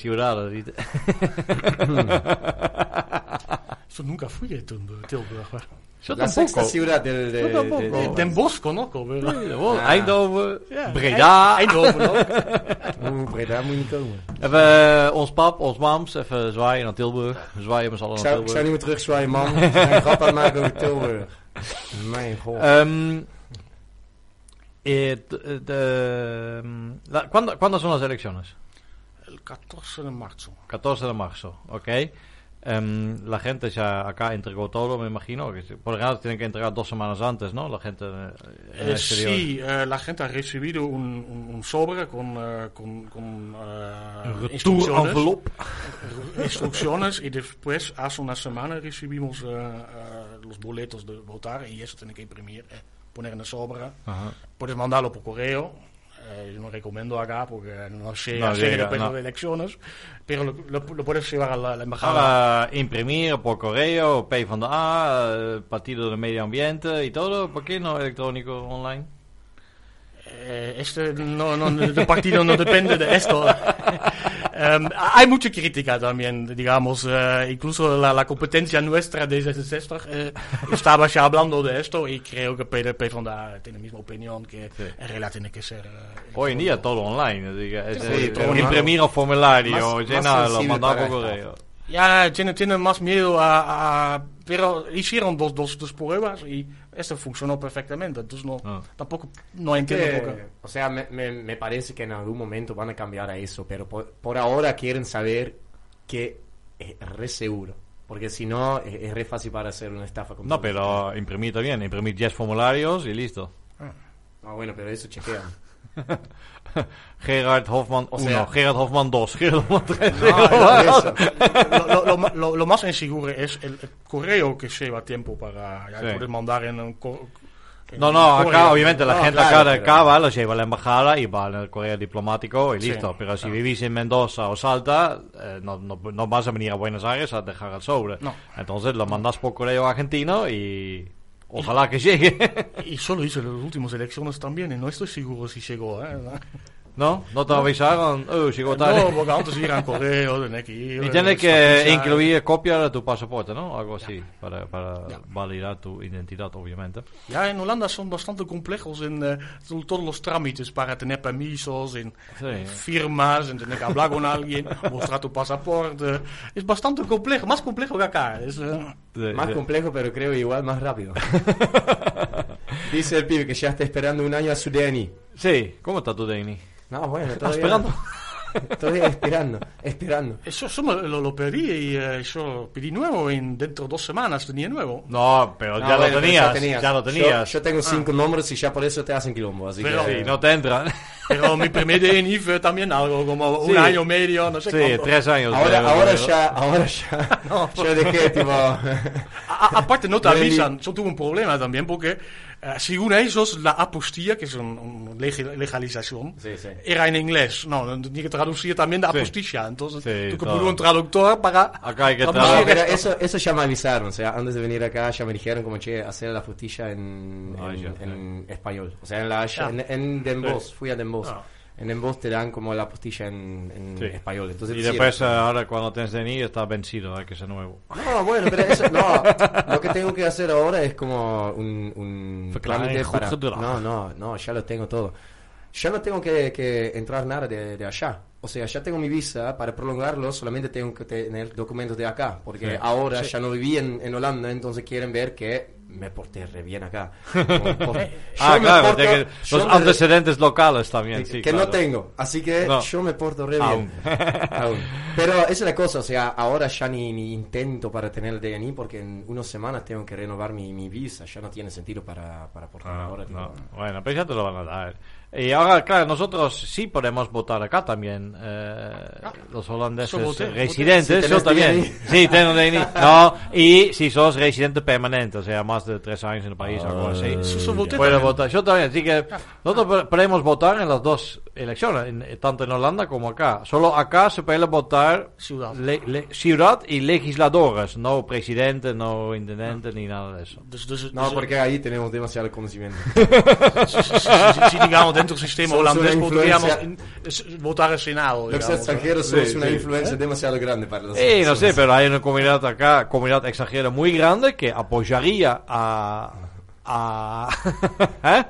Eso [laughs] nunca fui a Tilburg. Tilburg, eh. Yo la sexta ciudad del... De, Yo tampoco. de- de- Den Bosch conozco, pero... Ah. Eindhoven, Ja, Breda. Eindhoven [laughs] ook. Breda moet je niet komen. Even eh, ons pap, ons mams, even zwaaien naar Tilburg. We zwaaien met z'n allen naar zou, ik zou Tilburg. niet meer terugzwaaien, man. Ik ga een grap aan het maken over Tilburg. [laughs] Mijn god. Ehm, eh, de- la- ¿cuándo, ¿Cuándo son las elecciones? El 14 de marzo. 14 de marzo, ok. Em, la gente ya acá entregó todo, me imagino. Que por lo general tienen que entregar dos semanas antes, ¿no? La gente eh, Eh, sí, eh, la gente ha recibido un, un, un sobre con, eh, con, con eh, instrucciones, instrucciones y después hace una semana recibimos eh, eh, los boletos de votar y eso tiene que imprimir, eh, poner en sobre. Ajá. Puedes mandarlo por correo. eh, yo no recomiendo acá porque no sé No llega, después no. de elecciones, pero lo, lo- lo puedes llevar a la, la embajada. Para imprimir por correo, P van de A, Partido de Medio Ambiente y todo. ¿Por qué no electrónico online? Eh, este no, no, el partido no depende de esto. [laughs] Em, hay mucha crítica también, digamos, eh, incluso la, la competencia nuestra de 66 eh, estaba ya hablando de esto y creo que PDP van daar tiene la misma opinión que Sí. en realidad tiene que ser... eh, Hoy en día todo online. así que es, Sí, eh, todo imprimir un formulario, Más- llenarlo, mandar por correo. Ya, tiene, tiene más miedo a, a- Pero hicieron dos, dos, dos pruebas y esto funcionó perfectamente, entonces no, Ah. tampoco no entiendo por qué. O sea, me, me, me parece que en algún momento van a cambiar a eso, pero por, por ahora quieren saber que es re seguro. Porque si no, es, es re fácil para hacer una estafa. con No, pero imprimir también. Imprimir 10 formularios y listo. Ah, bueno, pero eso chequean. [laughs] [laughs] Gerard Hofman 1, O sea- Gerard Hofman 2, Gerard Hofman 3. por eso. lo, lo- lo lo- lo más inseguro es el, el correo que lleva tiempo para ya Sí. poder mandar en un en No, no, acá obviamente la No, gente claro, acá de acá va, lo lleva a la embajada y va en el correo diplomático y Sí, listo. Pero si claro. vivís en Mendoza o Salta, eh, no, no, no vas a venir a Buenos Aires a dejar el sobre. No. Entonces lo mandas por correo argentino y ojalá que llegue. Y solo hizo las últimas elecciones también y no estoy seguro si llegó. ¿eh? ¿No? ¿No te avisaron? Oh, llegó tarde. No, porque antes ir a correo, tenés que ir. y eh, tienes que incluir copia de tu pasaporte, ¿no? Algo así, para, para validar tu identidad, obviamente. Ya, en Holanda son bastante complejos en eh, to- todos los trámites para tener permisos, en Sí. firmas, en tener que hablar con alguien, [laughs] mostrar tu pasaporte. Es bastante complejo, más complejo que acá. Es, eh, De- Más de- complejo, pero creo igual más rápido. [laughs] Dice el pibe que ya está esperando un año a su DNI. Sí, ¿cómo está tu DNI? No, bueno, ¿Estás todavía, esperando? [laughs] Todavía esperando, esperando. Eso, eso me lo, lo pedí y eh, yo pedí nuevo y dentro de dos semanas tenía nuevo. No, pero No, ya, bueno, lo pero tenías, ya lo Yo- tenías. Yo, tengo cinco nombres y ya por eso te hacen quilombo. Así Pero- que, Sí, no te entra. Pero mi primer DNI fue también algo como [laughs] Sí. un año y medio, no sé Sí, cuánto. tres años. Ahora, ahora ya, ahora ya, [laughs] yo dejé tipo... A- aparte no te avisan, yo tuve un problema también porque según ellos la apostilla, que es una legalización, Sí, sí. era en inglés. No, no tenía que traducir también la Sí. apostilla. Entonces Sí, tú que poner un traductor para... Acá hay que traducir. pero eso, eso ya me avisaron, o sea, antes de venir acá ya me dijeron como, che, hacer la en, Ah, en, español. O sea, en la Ya. en, en Den Bosch, fui a Den Bosch. Ah. En Bosch te dan como la postilla en, en Sí. español. Entonces, Y sí, después, eh, ahora cuando tienes DNI, está vencido, hay que ser nuevo. No, bueno, pero eso, no, lo que tengo que hacer ahora es como un, un trámite para... No, no, no, ya lo tengo todo. ya no tengo que, que entrar nada de, de allá. O sea, ya tengo mi visa, para prolongarlo solamente tengo que tener documentos de acá, porque Sí. ahora Sí. ya no viví en, en Holanda, entonces quieren ver que me porté re bien acá. [laughs] Por- yo Ah, claro, porto- que los me- antecedentes locales también, sí, que claro. no tengo, así que No. yo me porto re Aún. bien. [laughs] Aún. Pero esa es la cosa, o sea, ahora ya ni, ni intento para tener el DNI porque en unas semanas tengo que renovar mi, mi visa, ya no tiene sentido para, para portar Ah, ahora. tipo, no. Bueno, pero ya te lo van a dar. Y ahora, claro, nosotros sí podemos votar acá también. eh, los holandeses voté, residentes, voté. Si yo también. DNI. Sí, tengo DNI. [laughs] No, y si sos residente permanente, o sea, más de tres años en el país, Ah, algo así. Voté Puedo también. votar. Yo también, así que nosotros po- podemos votar en las dos elecciones, en- eh, tanto en Holanda como acá. Solo acá se puede votar Ciudad. le- le- ciudad y legisladores, no presidente, no intendente, ni nada de eso. Dus, dus, No, dus- porque ahí tenemos demasiado conocimiento. si, si- si- si, digamos dentro del sistema holandés podríamos votar al Senado. Los extranjeros somos Sí, una sí. influencia demasiado grande para los Sí, no sé, pero hay una comunidad acá, comunidad extranjera muy grande que apoyaría a... a [laughs] ¿Eh?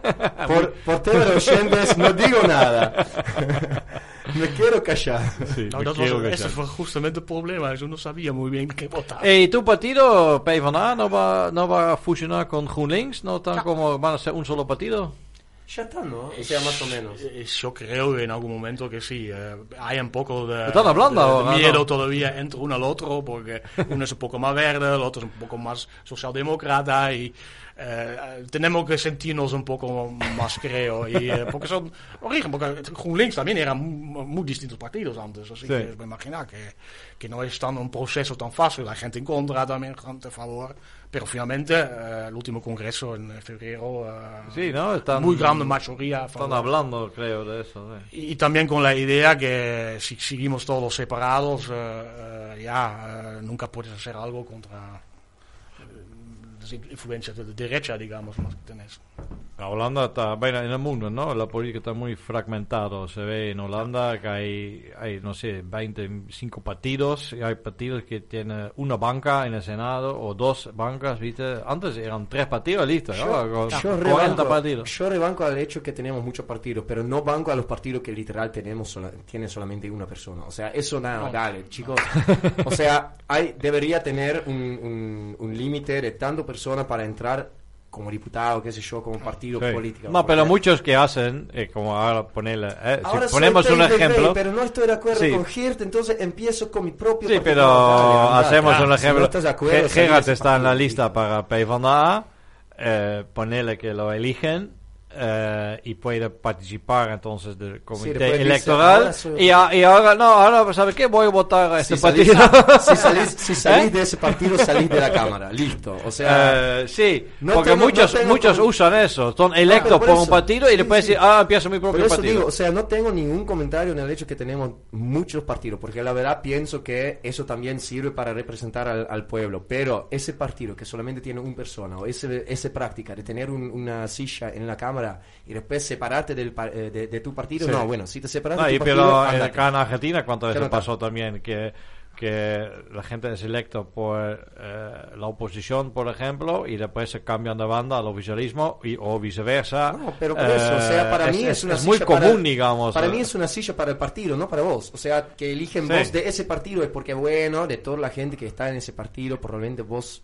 Por, por de oyentes no digo nada. [laughs] me quiero callar. Sí, Nou, me dat quiero was, callar. ese fue justamente el problema. Yo no sabía muy bien qué votar. ¿Y tu partido, PvdA, no va, no va a fusionar con GroenLinks? ¿No tan como van a ser un solo partido? Ya está, ¿no? O sea, más o menos. Eh, Yo creo en algún momento que sí. eh, hay un poco de, ¿Están hablando de- de ahora, miedo no? todavía entre uno al otro, porque uno es un poco más verde, el otro es un poco más socialdemócrata y eh, tenemos que sentirnos un poco más, creo. Y, eh, porque son origen, porque GroenLinks también eran mu- muy distintos partidos antes, así Sí. que me imagino que, que no es tan un proceso tan fácil. Hay gente en contra también, gente a favor. Pero finalmente, eh, el último congreso en febrero, Sí, ¿no? Están, muy grande mayoría Están favor. hablando, creo, de eso. sí. Y, y también con la idea que si seguimos todos separados, ya nunca puedes hacer algo contra influencias de derecha, digamos, más que tenés. La Holanda está, bueno, en el mundo, ¿no? La política está muy fragmentado. Se ve en Holanda que hay, hay, no sé, 25 partidos y hay partidos que tienen una banca en el Senado o dos bancas, ¿viste? Antes eran tres partidos, listo, ¿no? Con Yo 40 rebanco, partidos. yo rebanco al hecho que tenemos muchos partidos, pero no banco a los partidos que literal tenemos sola- tienen solamente una persona. O sea, eso nada, No. dale, chicos. [laughs] O sea, hay, debería tener un, un, un límite de tanto personas para entrar como diputado, qué sé yo, como partido Sí. político. No, pero muchos que hacen, eh, como ahora ponerle, eh, ahora si ponemos un ejemplo, pero no estoy de acuerdo Sí. con Hirt, entonces empiezo con mi propio Sí, partido. pero Dale, hacemos claro, un si ejemplo. no estás de acuerdo, Gerard ese está en la lista para PvdA, eh, ponele que lo eligen eh, y puede participar entonces del comité dice, electoral ahora soy- y, a- y ahora no, ahora ¿sabe qué? Voy a votar a este Si salís, partido. [laughs] si salís, si salís ¿Eh? de ese partido, salís de la Cámara. Listo. O sea, Eh, sí, no porque tengo- muchos no muchos con- usan eso, son electos pero por por un partido y sí, después sí. dicen, ah, empiezo mi por propio eso partido. digo, o sea, no tengo ningún comentario en el hecho que tenemos muchos partidos, porque la verdad pienso que eso también sirve para representar al, al pueblo. Pero ese partido que solamente tiene una persona, o ese, esa práctica de tener un- una silla en la Cámara y después separarte del, eh, de, de tu partido, Sí. no, bueno, si te separas No, de y tu pero partido, ándate. acá en Argentina, ¿cuántas veces pasó también que, que la gente es electo por eh, la oposición, por ejemplo, y después se cambian de banda al oficialismo y, o viceversa? No, pero por eso, o sea, para Eh, mí es, una muy silla común, para- digamos. Para eh. mí es una silla para el partido, no para vos. O sea, que eligen Sí. vos de ese partido es porque, bueno, de toda la gente que está en ese partido, probablemente vos...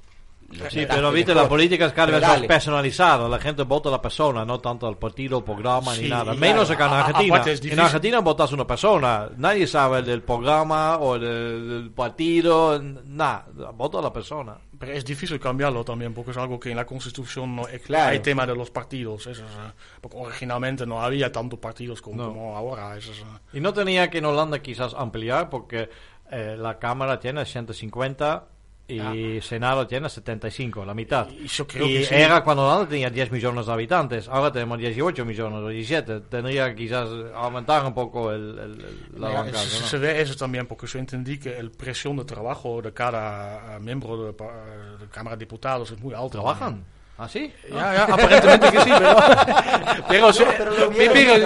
Sí, pero viste, la política es cada vez más personalizada. La gente vota a la persona, no tanto al partido, programa ni Sí, nada. y Menos acá en a- a- Argentina. En. Argentina votas una persona. Nadie sabe del programa o del, del partido. Nada, vota a la persona. Pero es difícil cambiarlo también, porque es algo que en la Constitución no es- Claro. hay tema de los partidos. eso es, eh, porque originalmente no había tantos partidos como, No. como ahora. eso es, eh. Y no tenía que en Holanda quizás ampliar porque eh, la Cámara tiene 150 y Senado tiene 75, la mitad. Y yo creo y que sí. era cuando Holanda tenía 10 millones de habitantes, ahora tenemos 18 millones o 17. Tendría quizás aumentar un poco el, la bancada, se, ¿no? se ve eso también, porque yo entendí que el presión de trabajo de cada miembro de, de Cámara de Diputados es muy alto. ¿Trabajan? ¿Ah, sí? Ja, ja, aparentemente que sí, pero, [laughs] pero, se- pero lo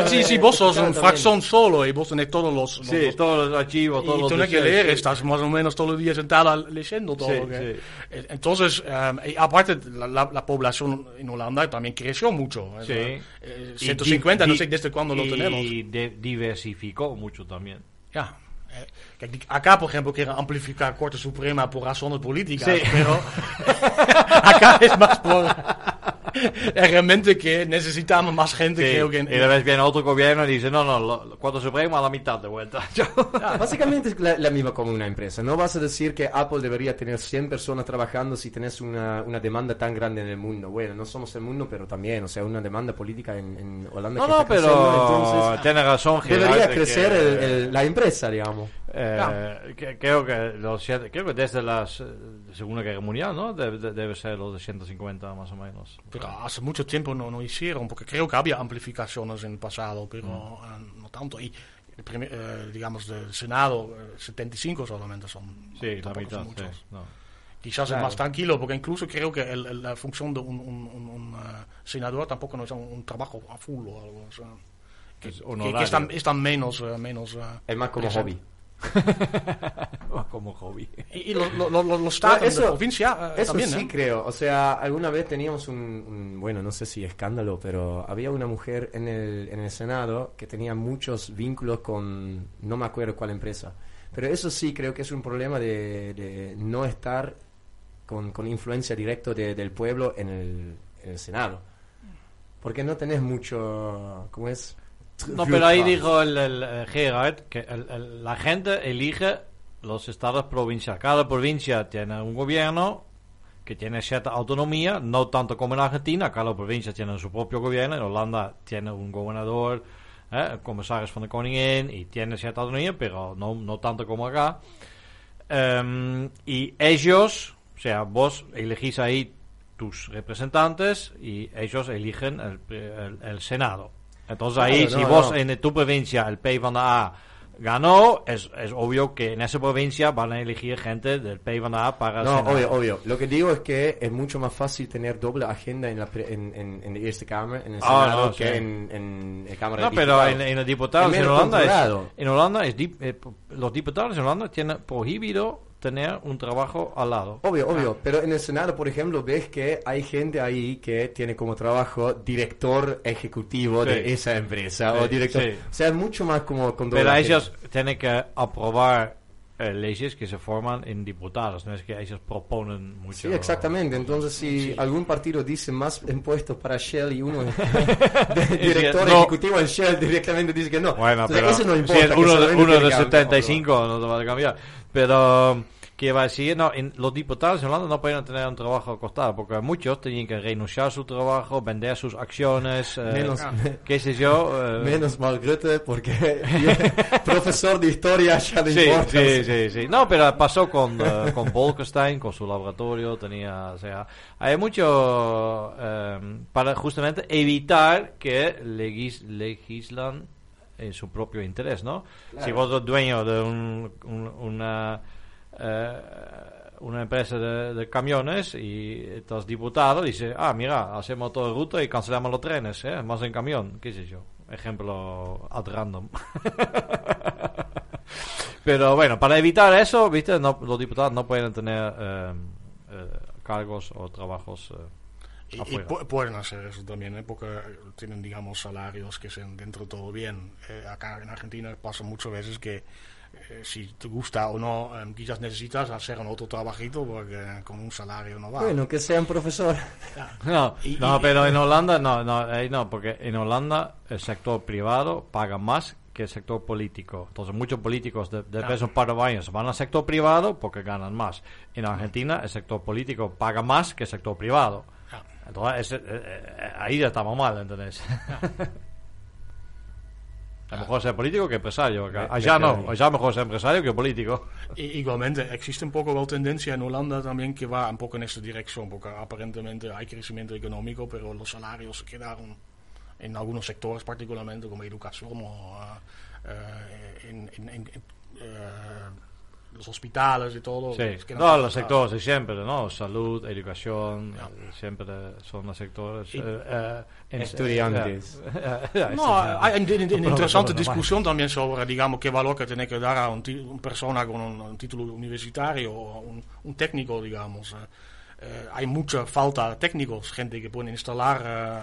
si, eh, si vos sos un fracción solo y vos tenés todos los... los- Sí, los- todos los archivos, todos y los tú no que leer, sí. estás más o menos todos los días sentado leyendo todo. Sí, lo que- sí. Eh, Entonces, eh, y aparte, la, la- la población en Holanda también creció mucho. Eh, Sí. eh, Y 150, di- no sé desde cuándo lo y tenemos. de- diversificó mucho también. Ja. eh, Kijk, die- acá, por ejemplo, quieren amplificar Corte Suprema por razones políticas, [laughs] Sí. pero acá es más por realmente que necesitamos más gente, Sí, creo que... en- y de vez viene otro gobierno y dice, no, no, Cuarto Supremo a la mitad de vuelta. Ah, Básicamente es la, la misma como una empresa. No vas a decir que Apple debería tener 100 personas trabajando si tenés una, una demanda tan grande en el mundo. Bueno, no somos el mundo, pero también, o sea, una demanda política en, en Holanda no, que no, está creciendo, pero entonces tiene razón, debería de crecer que, el- el- la empresa, digamos. Eh, que- creo que los siete- creo que desde la Segunda Guerra Mundial, ¿no? Debe, de- debe ser los de 150 más o menos. Pero hace mucho tiempo no, no hicieron, porque creo que había amplificaciones en el pasado, pero eh, no tanto. Y, el primer, eh, digamos, del Senado, eh, 75 solamente son. Sí, la mitad, son sí, no. Quizás Claro. es más tranquilo, porque incluso creo que el- el- la función de un, un- un- un, eh, senador tampoco no es un, un trabajo a full o algo. o sea, que, Es que- que están, están menos. eh, menos eh, Es más como presente. hobby. [laughs] Como hobby. Y, y los lo, lo- lo- los estados eso- de provincia eh, Eso también. sí ¿eh? creo. O sea, alguna vez teníamos un, un- bueno, no sé si escándalo, pero había una mujer en el, en el Senado que tenía muchos vínculos con, no me acuerdo cuál empresa. Pero eso sí creo que es un problema de, de no estar con, con influencia directa de- del pueblo en el, en el Senado. Porque no tenés mucho, ¿cómo es? No, pero ahí dijo el, el, eh, Gerard que el- la gente elige los estados provinciales. Cada provincia tiene un gobierno que tiene cierta autonomía, no tanto como en Argentina. Cada provincia tiene su propio gobierno. En Holanda tiene un gobernador, eh, comisarios van de Koningin y tiene cierta autonomía, pero no, no tanto como acá. Em, y ellos, o sea, vos elegís ahí tus representantes y ellos eligen el, pre- el- el Senado. Entonces Claro, ahí, no, si no. vos en tu provincia el PEI van A ganó, es, es obvio que en esa provincia van a elegir gente del PEI van A para No, obvio, obvio. Lo que digo es que es mucho más fácil tener doble agenda en la, pre- en, en, en la Eerste Kamer, en el Ah, Senado, no, que sí. en, en la Cámara No, de pero Diputados. en, en los diputados en Holanda, es, en Holanda es dip- eh, los diputados en Holanda tienen prohibido tener un trabajo al lado. Obvio, obvio, pero en el Senado, por ejemplo, ves que hay gente ahí que tiene como trabajo director ejecutivo Sí. de esa empresa Sí, o director. sí. O sea, es mucho más como Pero ellos tienen que aprobar eh, leyes que se forman en diputados, no es que ellos proponen mucho. Sí, exactamente. Entonces, si Sí. algún partido dice más impuestos para Shell y uno [laughs] de director no. ejecutivo en Shell directamente dice que no. Bueno, Entonces, pero eso no si importa. es que uno, uno de que haber- 75 no te va a cambiar. Pero, ¿qué va a decir? No, en- los diputados en Holanda no pueden tener un trabajo costado, porque muchos tenían que renunciar a su trabajo, vender sus acciones, eh, Menos, qué sé yo. eh, menos mal Goethe, porque [laughs] profesor de historia ya le Sí, importa. sí, sí, sí. No, pero pasó con, eh, con Bolkestein, con su laboratorio, tenía, o sea, hay mucho eh, para justamente evitar que legis- legislan en su propio interés, ¿no? Si vos sos dueño de un- un- una una empresa de, de camiones y estás diputado, dice, ah, mira, hacemos toda ruta y cancelamos los trenes, ¿eh? más en camión, qué sé yo. Ejemplo ad random. [laughs] Pero bueno, para evitar eso, ¿viste? No, los diputados no pueden tener eh, eh, cargos o trabajos eh, Y, y afuera. pu- pueden hacer eso también, ¿eh? porque tienen, digamos, salarios que sean dentro de todo bien. Eh, acá en Argentina pasa muchas veces que eh, si te gusta o no, eh, quizás necesitas hacer un otro trabajito porque eh, con un salario no va. Bueno, que sea un profesor. [laughs] No, Y- no, y- pero en Holanda no, no, ahí no, porque en Holanda el sector privado paga más que el sector político. Entonces muchos políticos de, de vez en un par de años van al sector privado porque ganan más. En Argentina el sector político paga más que el sector privado. Entonces ese- eh, eh, ahí ya estamos mal, ¿entendés? [laughs] A lo mejor ser político que empresario. acá. Allá no, allá mejor ser empresario que político. I- igualmente, existe un poco la tendencia en Holanda también que va un poco en esta dirección, porque aparentemente hay crecimiento económico, pero los salarios se quedaron en algunos sectores, particularmente como educación o eh, eh, en, en- en- eh, los hospitales y todo. Sí, es que no los sectores de siempre, ¿no? Salud, educación, eh, siempre son los sectores. Y- eh, eh, en- Estudiantes. [laughs] [laughs] Ja, No, hay una pero- discussione también sobre, digamos, qué valor que tiene que dar a un, ti- un persona con un, un título universitario o un, un técnico, digamos. Eh, eh, hay mucha falta de técnicos, gente que puede instalar eh,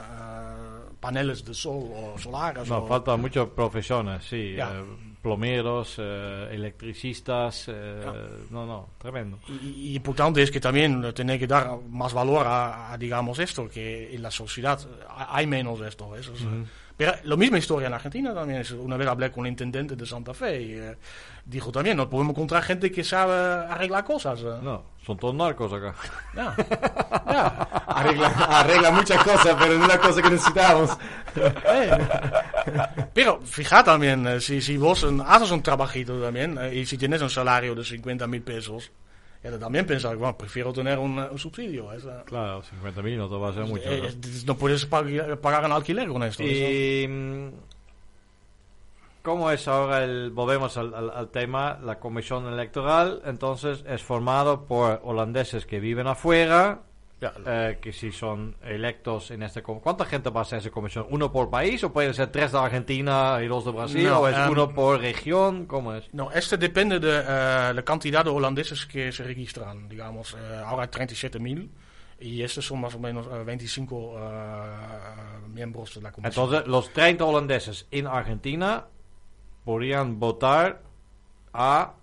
eh, paneles de sol o solares. No, o- faltan muchas profesiones, sí. Ya. Plomeros, eh, electricistas, eh, Ja. no, no, tremendo. Y, y importante es que también tiene que dar más valor a, a, digamos, esto, que en la sociedad hay menos de esto. eso es, eh, Pero la misma historia en Argentina también. Es, una vez hablé con el intendente de Santa Fe y eh, dijo también, no podemos encontrar gente que sabe arreglar cosas. eh. No, son todos narcos acá. [laughs] Arregla, arregla muchas cosas, pero no la cosa que necesitamos. Eh. Pero fija también, eh, si, si vos un- haces un trabajito también eh, y si tienes un salario de 50 mil pesos, ya te también pensar, bueno, prefiero tener un, un subsidio. es, eh, Claro, 50.000 no te va a ser mucho. eh, ¿no? es- no puedes pag- pagar un alquiler con esto. Y mm, cómo es ahora el volvemos al, al- al tema la comisión electoral entonces es formado por holandeses que viven afuera Ya, eh, que si son electos en este ¿cuánta gente va a ser esa comisión? ¿uno por país o pueden ser tres de Argentina y dos de Brasil No, o es em, uno por región? ¿cómo es? No, este depende de eh, la cantidad de holandeses que se registran. Digamos, eh, ahora hay 37.000 y estos son más o menos eh, 25 eh, miembros de la comisión. entonces los 30 holandeses en Argentina podrían votar a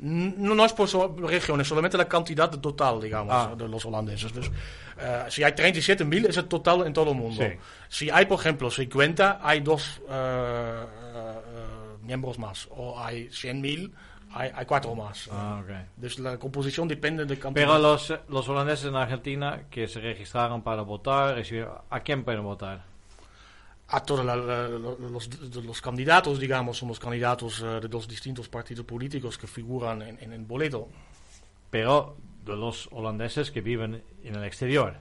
No, no es por regiones, solamente la cantidad de total, digamos, Ah. de los holandeses. Dus, eh, si hay 37.000 es el total en todo el mundo. Sí. Si hay, por ejemplo, 50, hay dos eh, eh, miembros más. O hay 100.000, hay, hay cuatro más. Ah, ok. Dus la composición depende de. Pero los, los holandeses en Argentina que se registraron para votar, ¿a quién pueden votar? A todos los, los candidatos, digamos, son los candidatos eh, de los distintos partidos políticos que figuran en, en el boleto. Pero de los holandeses que viven en el exterior.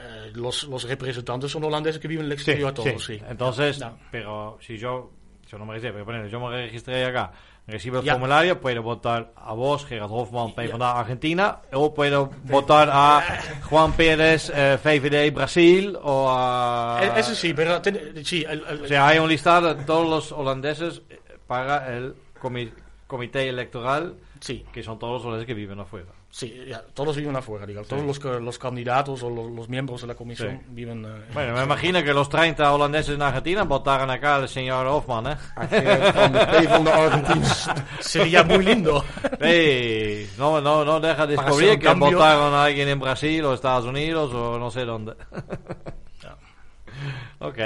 Eh, los, los representantes son holandeses que viven en el exterior, todos, sí. Entonces, Ya. pero si yo, yo no me registré, pero ponele, yo me registré acá, recibo el Ya. formulario, puedo votar a vos, Gerard Hofman, PvdA Argentina, o puedo votar a Juan Pérez, eh, VVD Brasil, o a... Eh, Eso sí, pero ten- sí, el- el- O sea, hay un listado de todos los holandeses eh, para el comi- comité electoral, sí, que son todos los holandeses que viven afuera. Sí, ya, todos viven afuera, digamos. Todos los, los candidatos o los, los miembros de la comisión Sí. viven... eh, Bueno, me imagino que los 30 holandeses en Argentina votaron acá al señor Hofman, ¿eh? [laughs] Sería muy lindo. Sí, no, no, no deja de descubrir que cambio. votaron a alguien en Brasil o Estados Unidos o no sé dónde. Ya. [laughs] ok.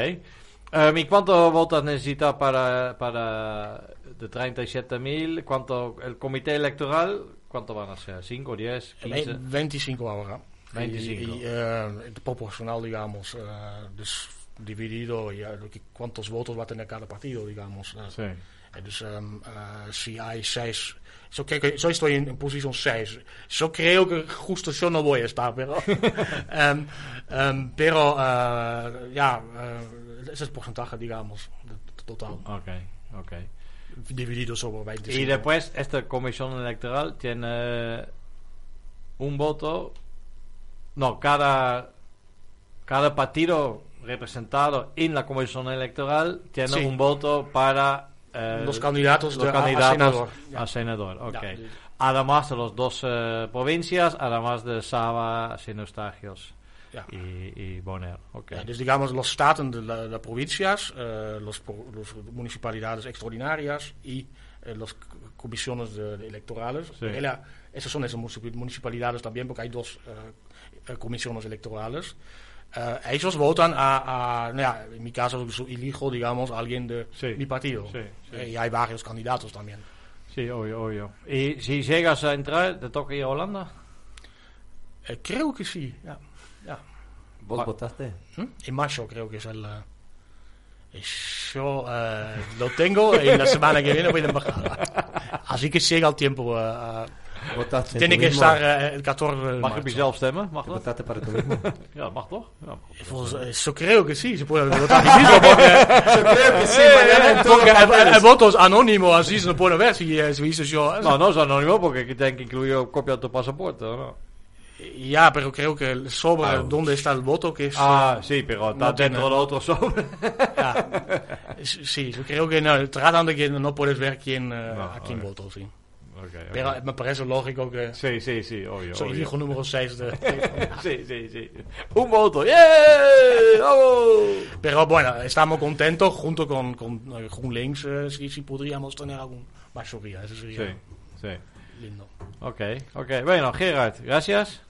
Em, ¿Y cuánto votos necesita para, para de 37.000? ¿Cuánto el comité electoral? ¿Cuánto van a ser? ¿5, 10, 15? Ve- 25 ahora. 25. Y, y, eh, proporcional, digamos, eh, dus dividido y, eh, lo que- cuántos votos va a tener cada partido, digamos. eh. Sí. Eh, Dus ehm, eh, si hay seis. Zo, kijk, zo estoy en, en posición 6. Yo creo que justo yo no voy a estar, pero. [laughs] [laughs] em, em, pero, eh, ya, eh, ese es el porcentaje, digamos, de- de total. Ok, ok. Dividido sobre 25. Y después, esta comisión electoral tiene un voto. No, cada, cada partido representado en la comisión electoral tiene Sí. un voto para eh, Los candidatos los de- a- a candidatos senador. a senador. ok. Ja. Además de las dos eh, provincias, además de Saba, Sint-Eustatius Y, y Bonaire. ok. Ja, dus digamos los staten de, la, de provincias, eh, los municipalidades extraordinarias y eh, las comisiones de- de electorales. Sí. Ela- esas son esas munici- municipalidades también porque hay dos eh, eh, comisiones electorales. Eh, ellos votan a, a- no en mi caso elijo, digamos, a alguien de Sí. mi partido. Sí, y hay varios candidatos también. Sí, obvio, obvio. Y si llegas a entrar, te toca ir a Holanda. Creo que sí, ja. Ja. ¿Vos votaste? ¿Mm? En mayo creo que es el... eh, yo eh, lo tengo y la semana que viene voy a embajada. Así que llega el tiempo. eh, ¿Votaste Tiene que mismo? estar eh, el 14 de Mag je op marzo. jezelf stemmen? Mag dat? ¿Votaste para tú mismo? Ja, mag toch? Ja. Volgens- Yo creo que sí, se puede votar mismo porque, [laughs] Yo creo que sí, mañana porque el, el voto es anónimo, así se lo pueden ver si, si dices yo. Nou, no es anónimo porque aquí tienen que incluir una copia de tu pasaporte, ¿o no? Ya, pero creo que sobre Ah. dónde está el voto, que es... Ah, sí, pero está no tiene- dentro del otro sobre. Sí, creo que no, tratan de que no puedes ver quién, eh, No, a quién ok. votó, sí. Okay, ok. Pero me parece lógico que Sí, sí, sí, obvio. soy obvio. hijo número 6 de... [laughs] Sí, sí, sí. Un voto. ¡Yeah! ¡Vamos! Pero bueno, estamos contentos junto con, con eh, GroenLinks, eh, si, si podríamos tener algún mayoría, eso sería Sí, sí. lindo. Ok, ok. Bueno, Gerard, gracias.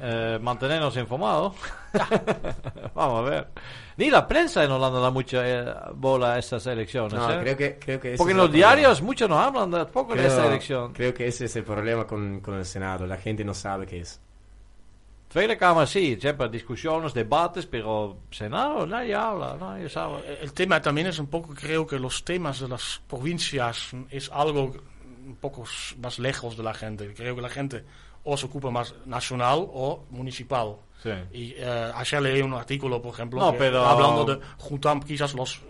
Eh, mantenernos informados. [laughs] [laughs] Vamos a ver. Ni la prensa en Holanda da mucha eh, bola a estas elecciones. No, ¿eh? creo que, creo que ese Porque en es los el problema. diarios muchos no hablan de, poco de Creo- esta elección. Creo que ese es el problema con, con el Senado. La gente no sabe qué es. Tweede Kamer sí, siempre discusiones, debates, pero Senado nadie habla, nadie sabe. Eh, El tema también es un poco, creo que los temas de las provincias es algo un poco más lejos de la gente. Creo que la gente o se ocupa más nacional o municipal. Sí. Y eh, ayer leí un artículo, por ejemplo, No, pero- hablando de juntar quizás las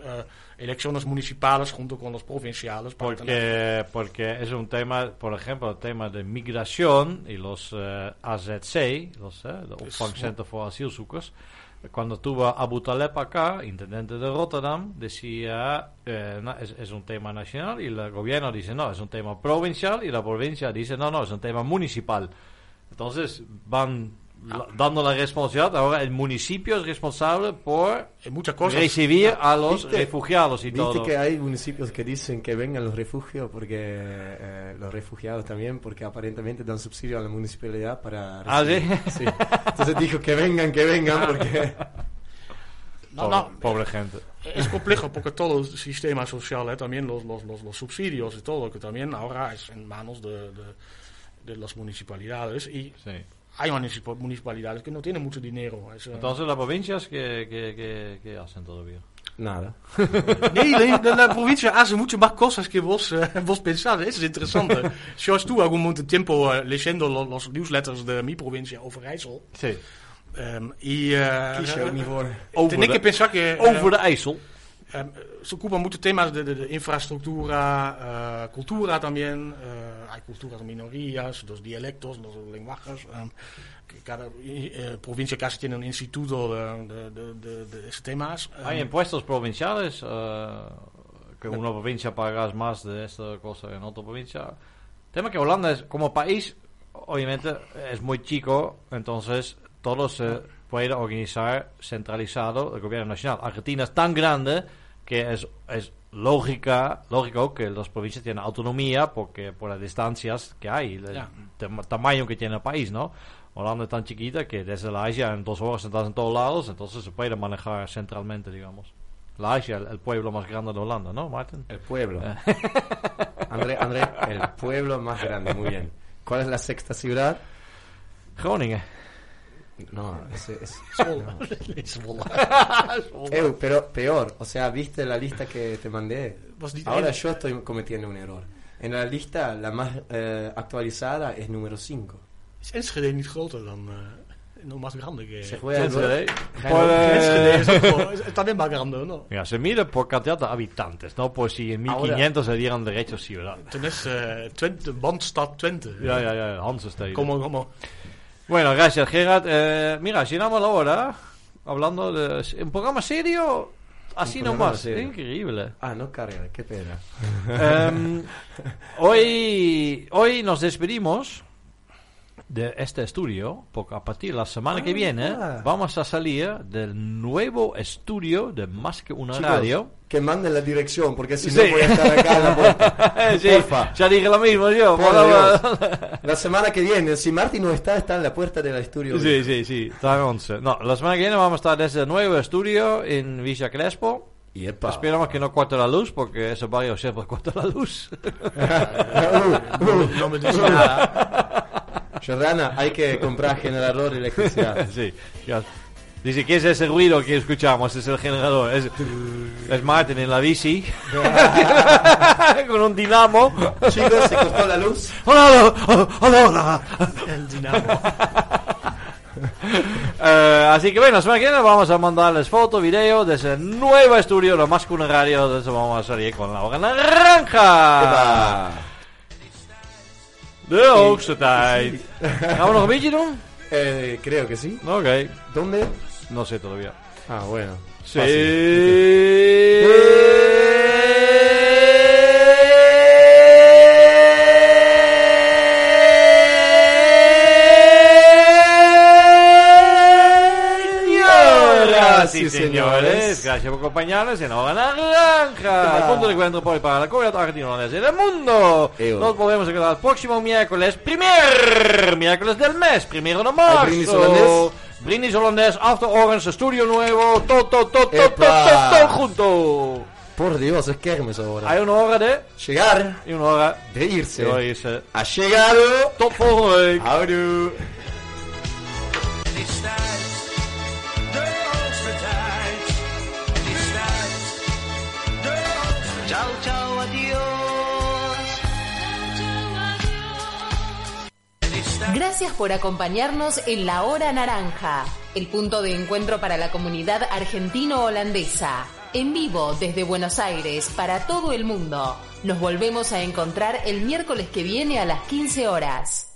elecciones municipales junto con los provinciales. para tener- Porque, porque es un tema, por ejemplo, el tema de migración y los eh, AZC, los, eh, de opvangcentrum voor asielzoekers. Cuando tuvo Abu Taleb acá, intendente de Rotterdam, decía, eh, no, es, es un tema nacional y el gobierno dice, no, es un tema provincial y la provincia dice, no, no, es un tema municipal. Entonces van la- dando la responsabilidad, ahora el municipio es responsable por muchas cosas. recibir a los ¿Viste? refugiados y ¿Viste todo. que hay municipios que dicen que vengan los refugios porque eh, los refugiados también porque aparentemente dan subsidio a la municipalidad para Ah, recibir- ¿sí? Sí. Entonces dijo que vengan, que vengan porque No, Pobre, no, pobre gente. Es complejo porque todo el sistema social, eh, también los, los, los, los subsidios y todo, que también ahora es en manos de, de, de las municipalidades. Y Sí. Hay municipa- municipalidades que no tienen mucho dinero. Es, eh, Entonces las provincias que, que, que, que hacen todavía. nada. [laughs] nee, la, provincia hace mucho más cosas que vos, eh, vos pensás. Eso es interesante. Yo estuve algún momento de tiempo eh, leyendo lo- los, newsletters de mi provincia, Overijssel. Sí. Em, y eh, Kies je ook niet voor. Over tenía de- que pensar que... eh, Over de IJssel. Eh, se ocupan muchos temas de, de, de infraestructura, eh, cultura también. eh, hay culturas minorías, los dialectos, los lenguajes. eh, que cada provincia casi tiene un instituto de, de, esos temas. eh, Hay impuestos provinciales. que una provincia pagas más de esta cosa en otra provincia. El tema que Holanda es, como país, obviamente es muy chico. Entonces todo se puede organizar centralizado el gobierno nacional. Argentina es tan grande que es, es lógica, lógico que las provincias tienen autonomía porque por las distancias que hay, el tamaño que tiene el país, ¿no? Holanda es tan chiquita que desde la Asia en dos horas estás en todos lados, entonces se puede manejar centralmente, digamos. La Asia, el, el pueblo más grande de Holanda, ¿no, Martin? El pueblo. Eh. [laughs] André, André, el pueblo más grande, muy bien. ¿Cuál es la sexta ciudad? Groningen. No, ese es... Zwolle. [laughs] Eh, pero peor, o sea, ¿viste la lista que te mandé? Ahora één- yo estoy cometiendo un error. En la lista, la más eh, actualizada es número 5. Is Enschede niet groter dan... eh, no más grande que... Se juega Enschede. Por, eh, Enschede es, es también más grande, ¿no? Mira, se mide por cantidad de habitantes, no por si en 1500 se dieran derecho a ciudad. Tenés eh, Twente, Bandstad Twente. Ja, ja, ja, Hansesteden. Como, como... Bueno, gracias, Gerard. Eh, mira, llenamos la hora hablando de un programa serio, así nomás. serio. Increíble. Ah, no carga, qué pena. Em, [laughs] hoy, hoy nos despedimos de este estudio, porque a partir de la semana que Ah, viene ah. vamos a salir del nuevo estudio de Más que una Chicos, radio. Que manden la dirección, porque si Sí. no voy a estar acá en la puerta. [laughs] sí, Porfa. ya dije lo mismo yo. Por Dios. La semana que viene, si Martín no está, está en la puerta del estudio. Sí, sí, sí, está 11. No, la semana que viene vamos a estar desde el nuevo estudio en Villa Crespo. Y epa. Esperamos que no corte la luz, porque ese barrio siempre corta la luz. [laughs] Uh, [laughs] uh, No me dice nada. Jordana, hay que comprar generador de electricidad. [laughs] sí, ya. Dice, ¿qué es ese ruido que escuchamos? Es el generador. Es, es Martin en la bici. [laughs] Con un dinamo. Chicos, se cortó la luz. ¡Hola, hola, hola, hola! El dinamo. [laughs] Eh, así que bueno, semana que viene vamos a mandarles foto, video de ese nuevo estudio, lo más que radio, de eso vamos a salir con la hora naranja. Epa. De hoogste tijd. Gaan we nog een beetje doen? Eh, creo que sí. Oké, ¿Dónde? no sé todavía. Ah, bueno. Sí. Señores, señores. Gracias por acompañarnos en Hora Naranja, el punto de encuentro por para la comunidad argentina holandesa y del mundo. Ew. Nos volvemos a quedar el próximo miércoles, primer miércoles del mes, primero de marzo. ¿Hay brindis holandés? Brindis holandés, After Orange, estudio nuevo, todo, todo, todo, todo, todo, todo junto. Por Dios, es kermis ahora. Hay una hora de Llegar, y una hora de irse. de irse. Ha llegado. Tot volgende week. Houdoe. Gracias por acompañarnos en La Hora Naranja, el punto de encuentro para la comunidad argentino-holandesa. En vivo desde Buenos Aires para todo el mundo. Nos volvemos a encontrar el miércoles que viene a las 15 horas.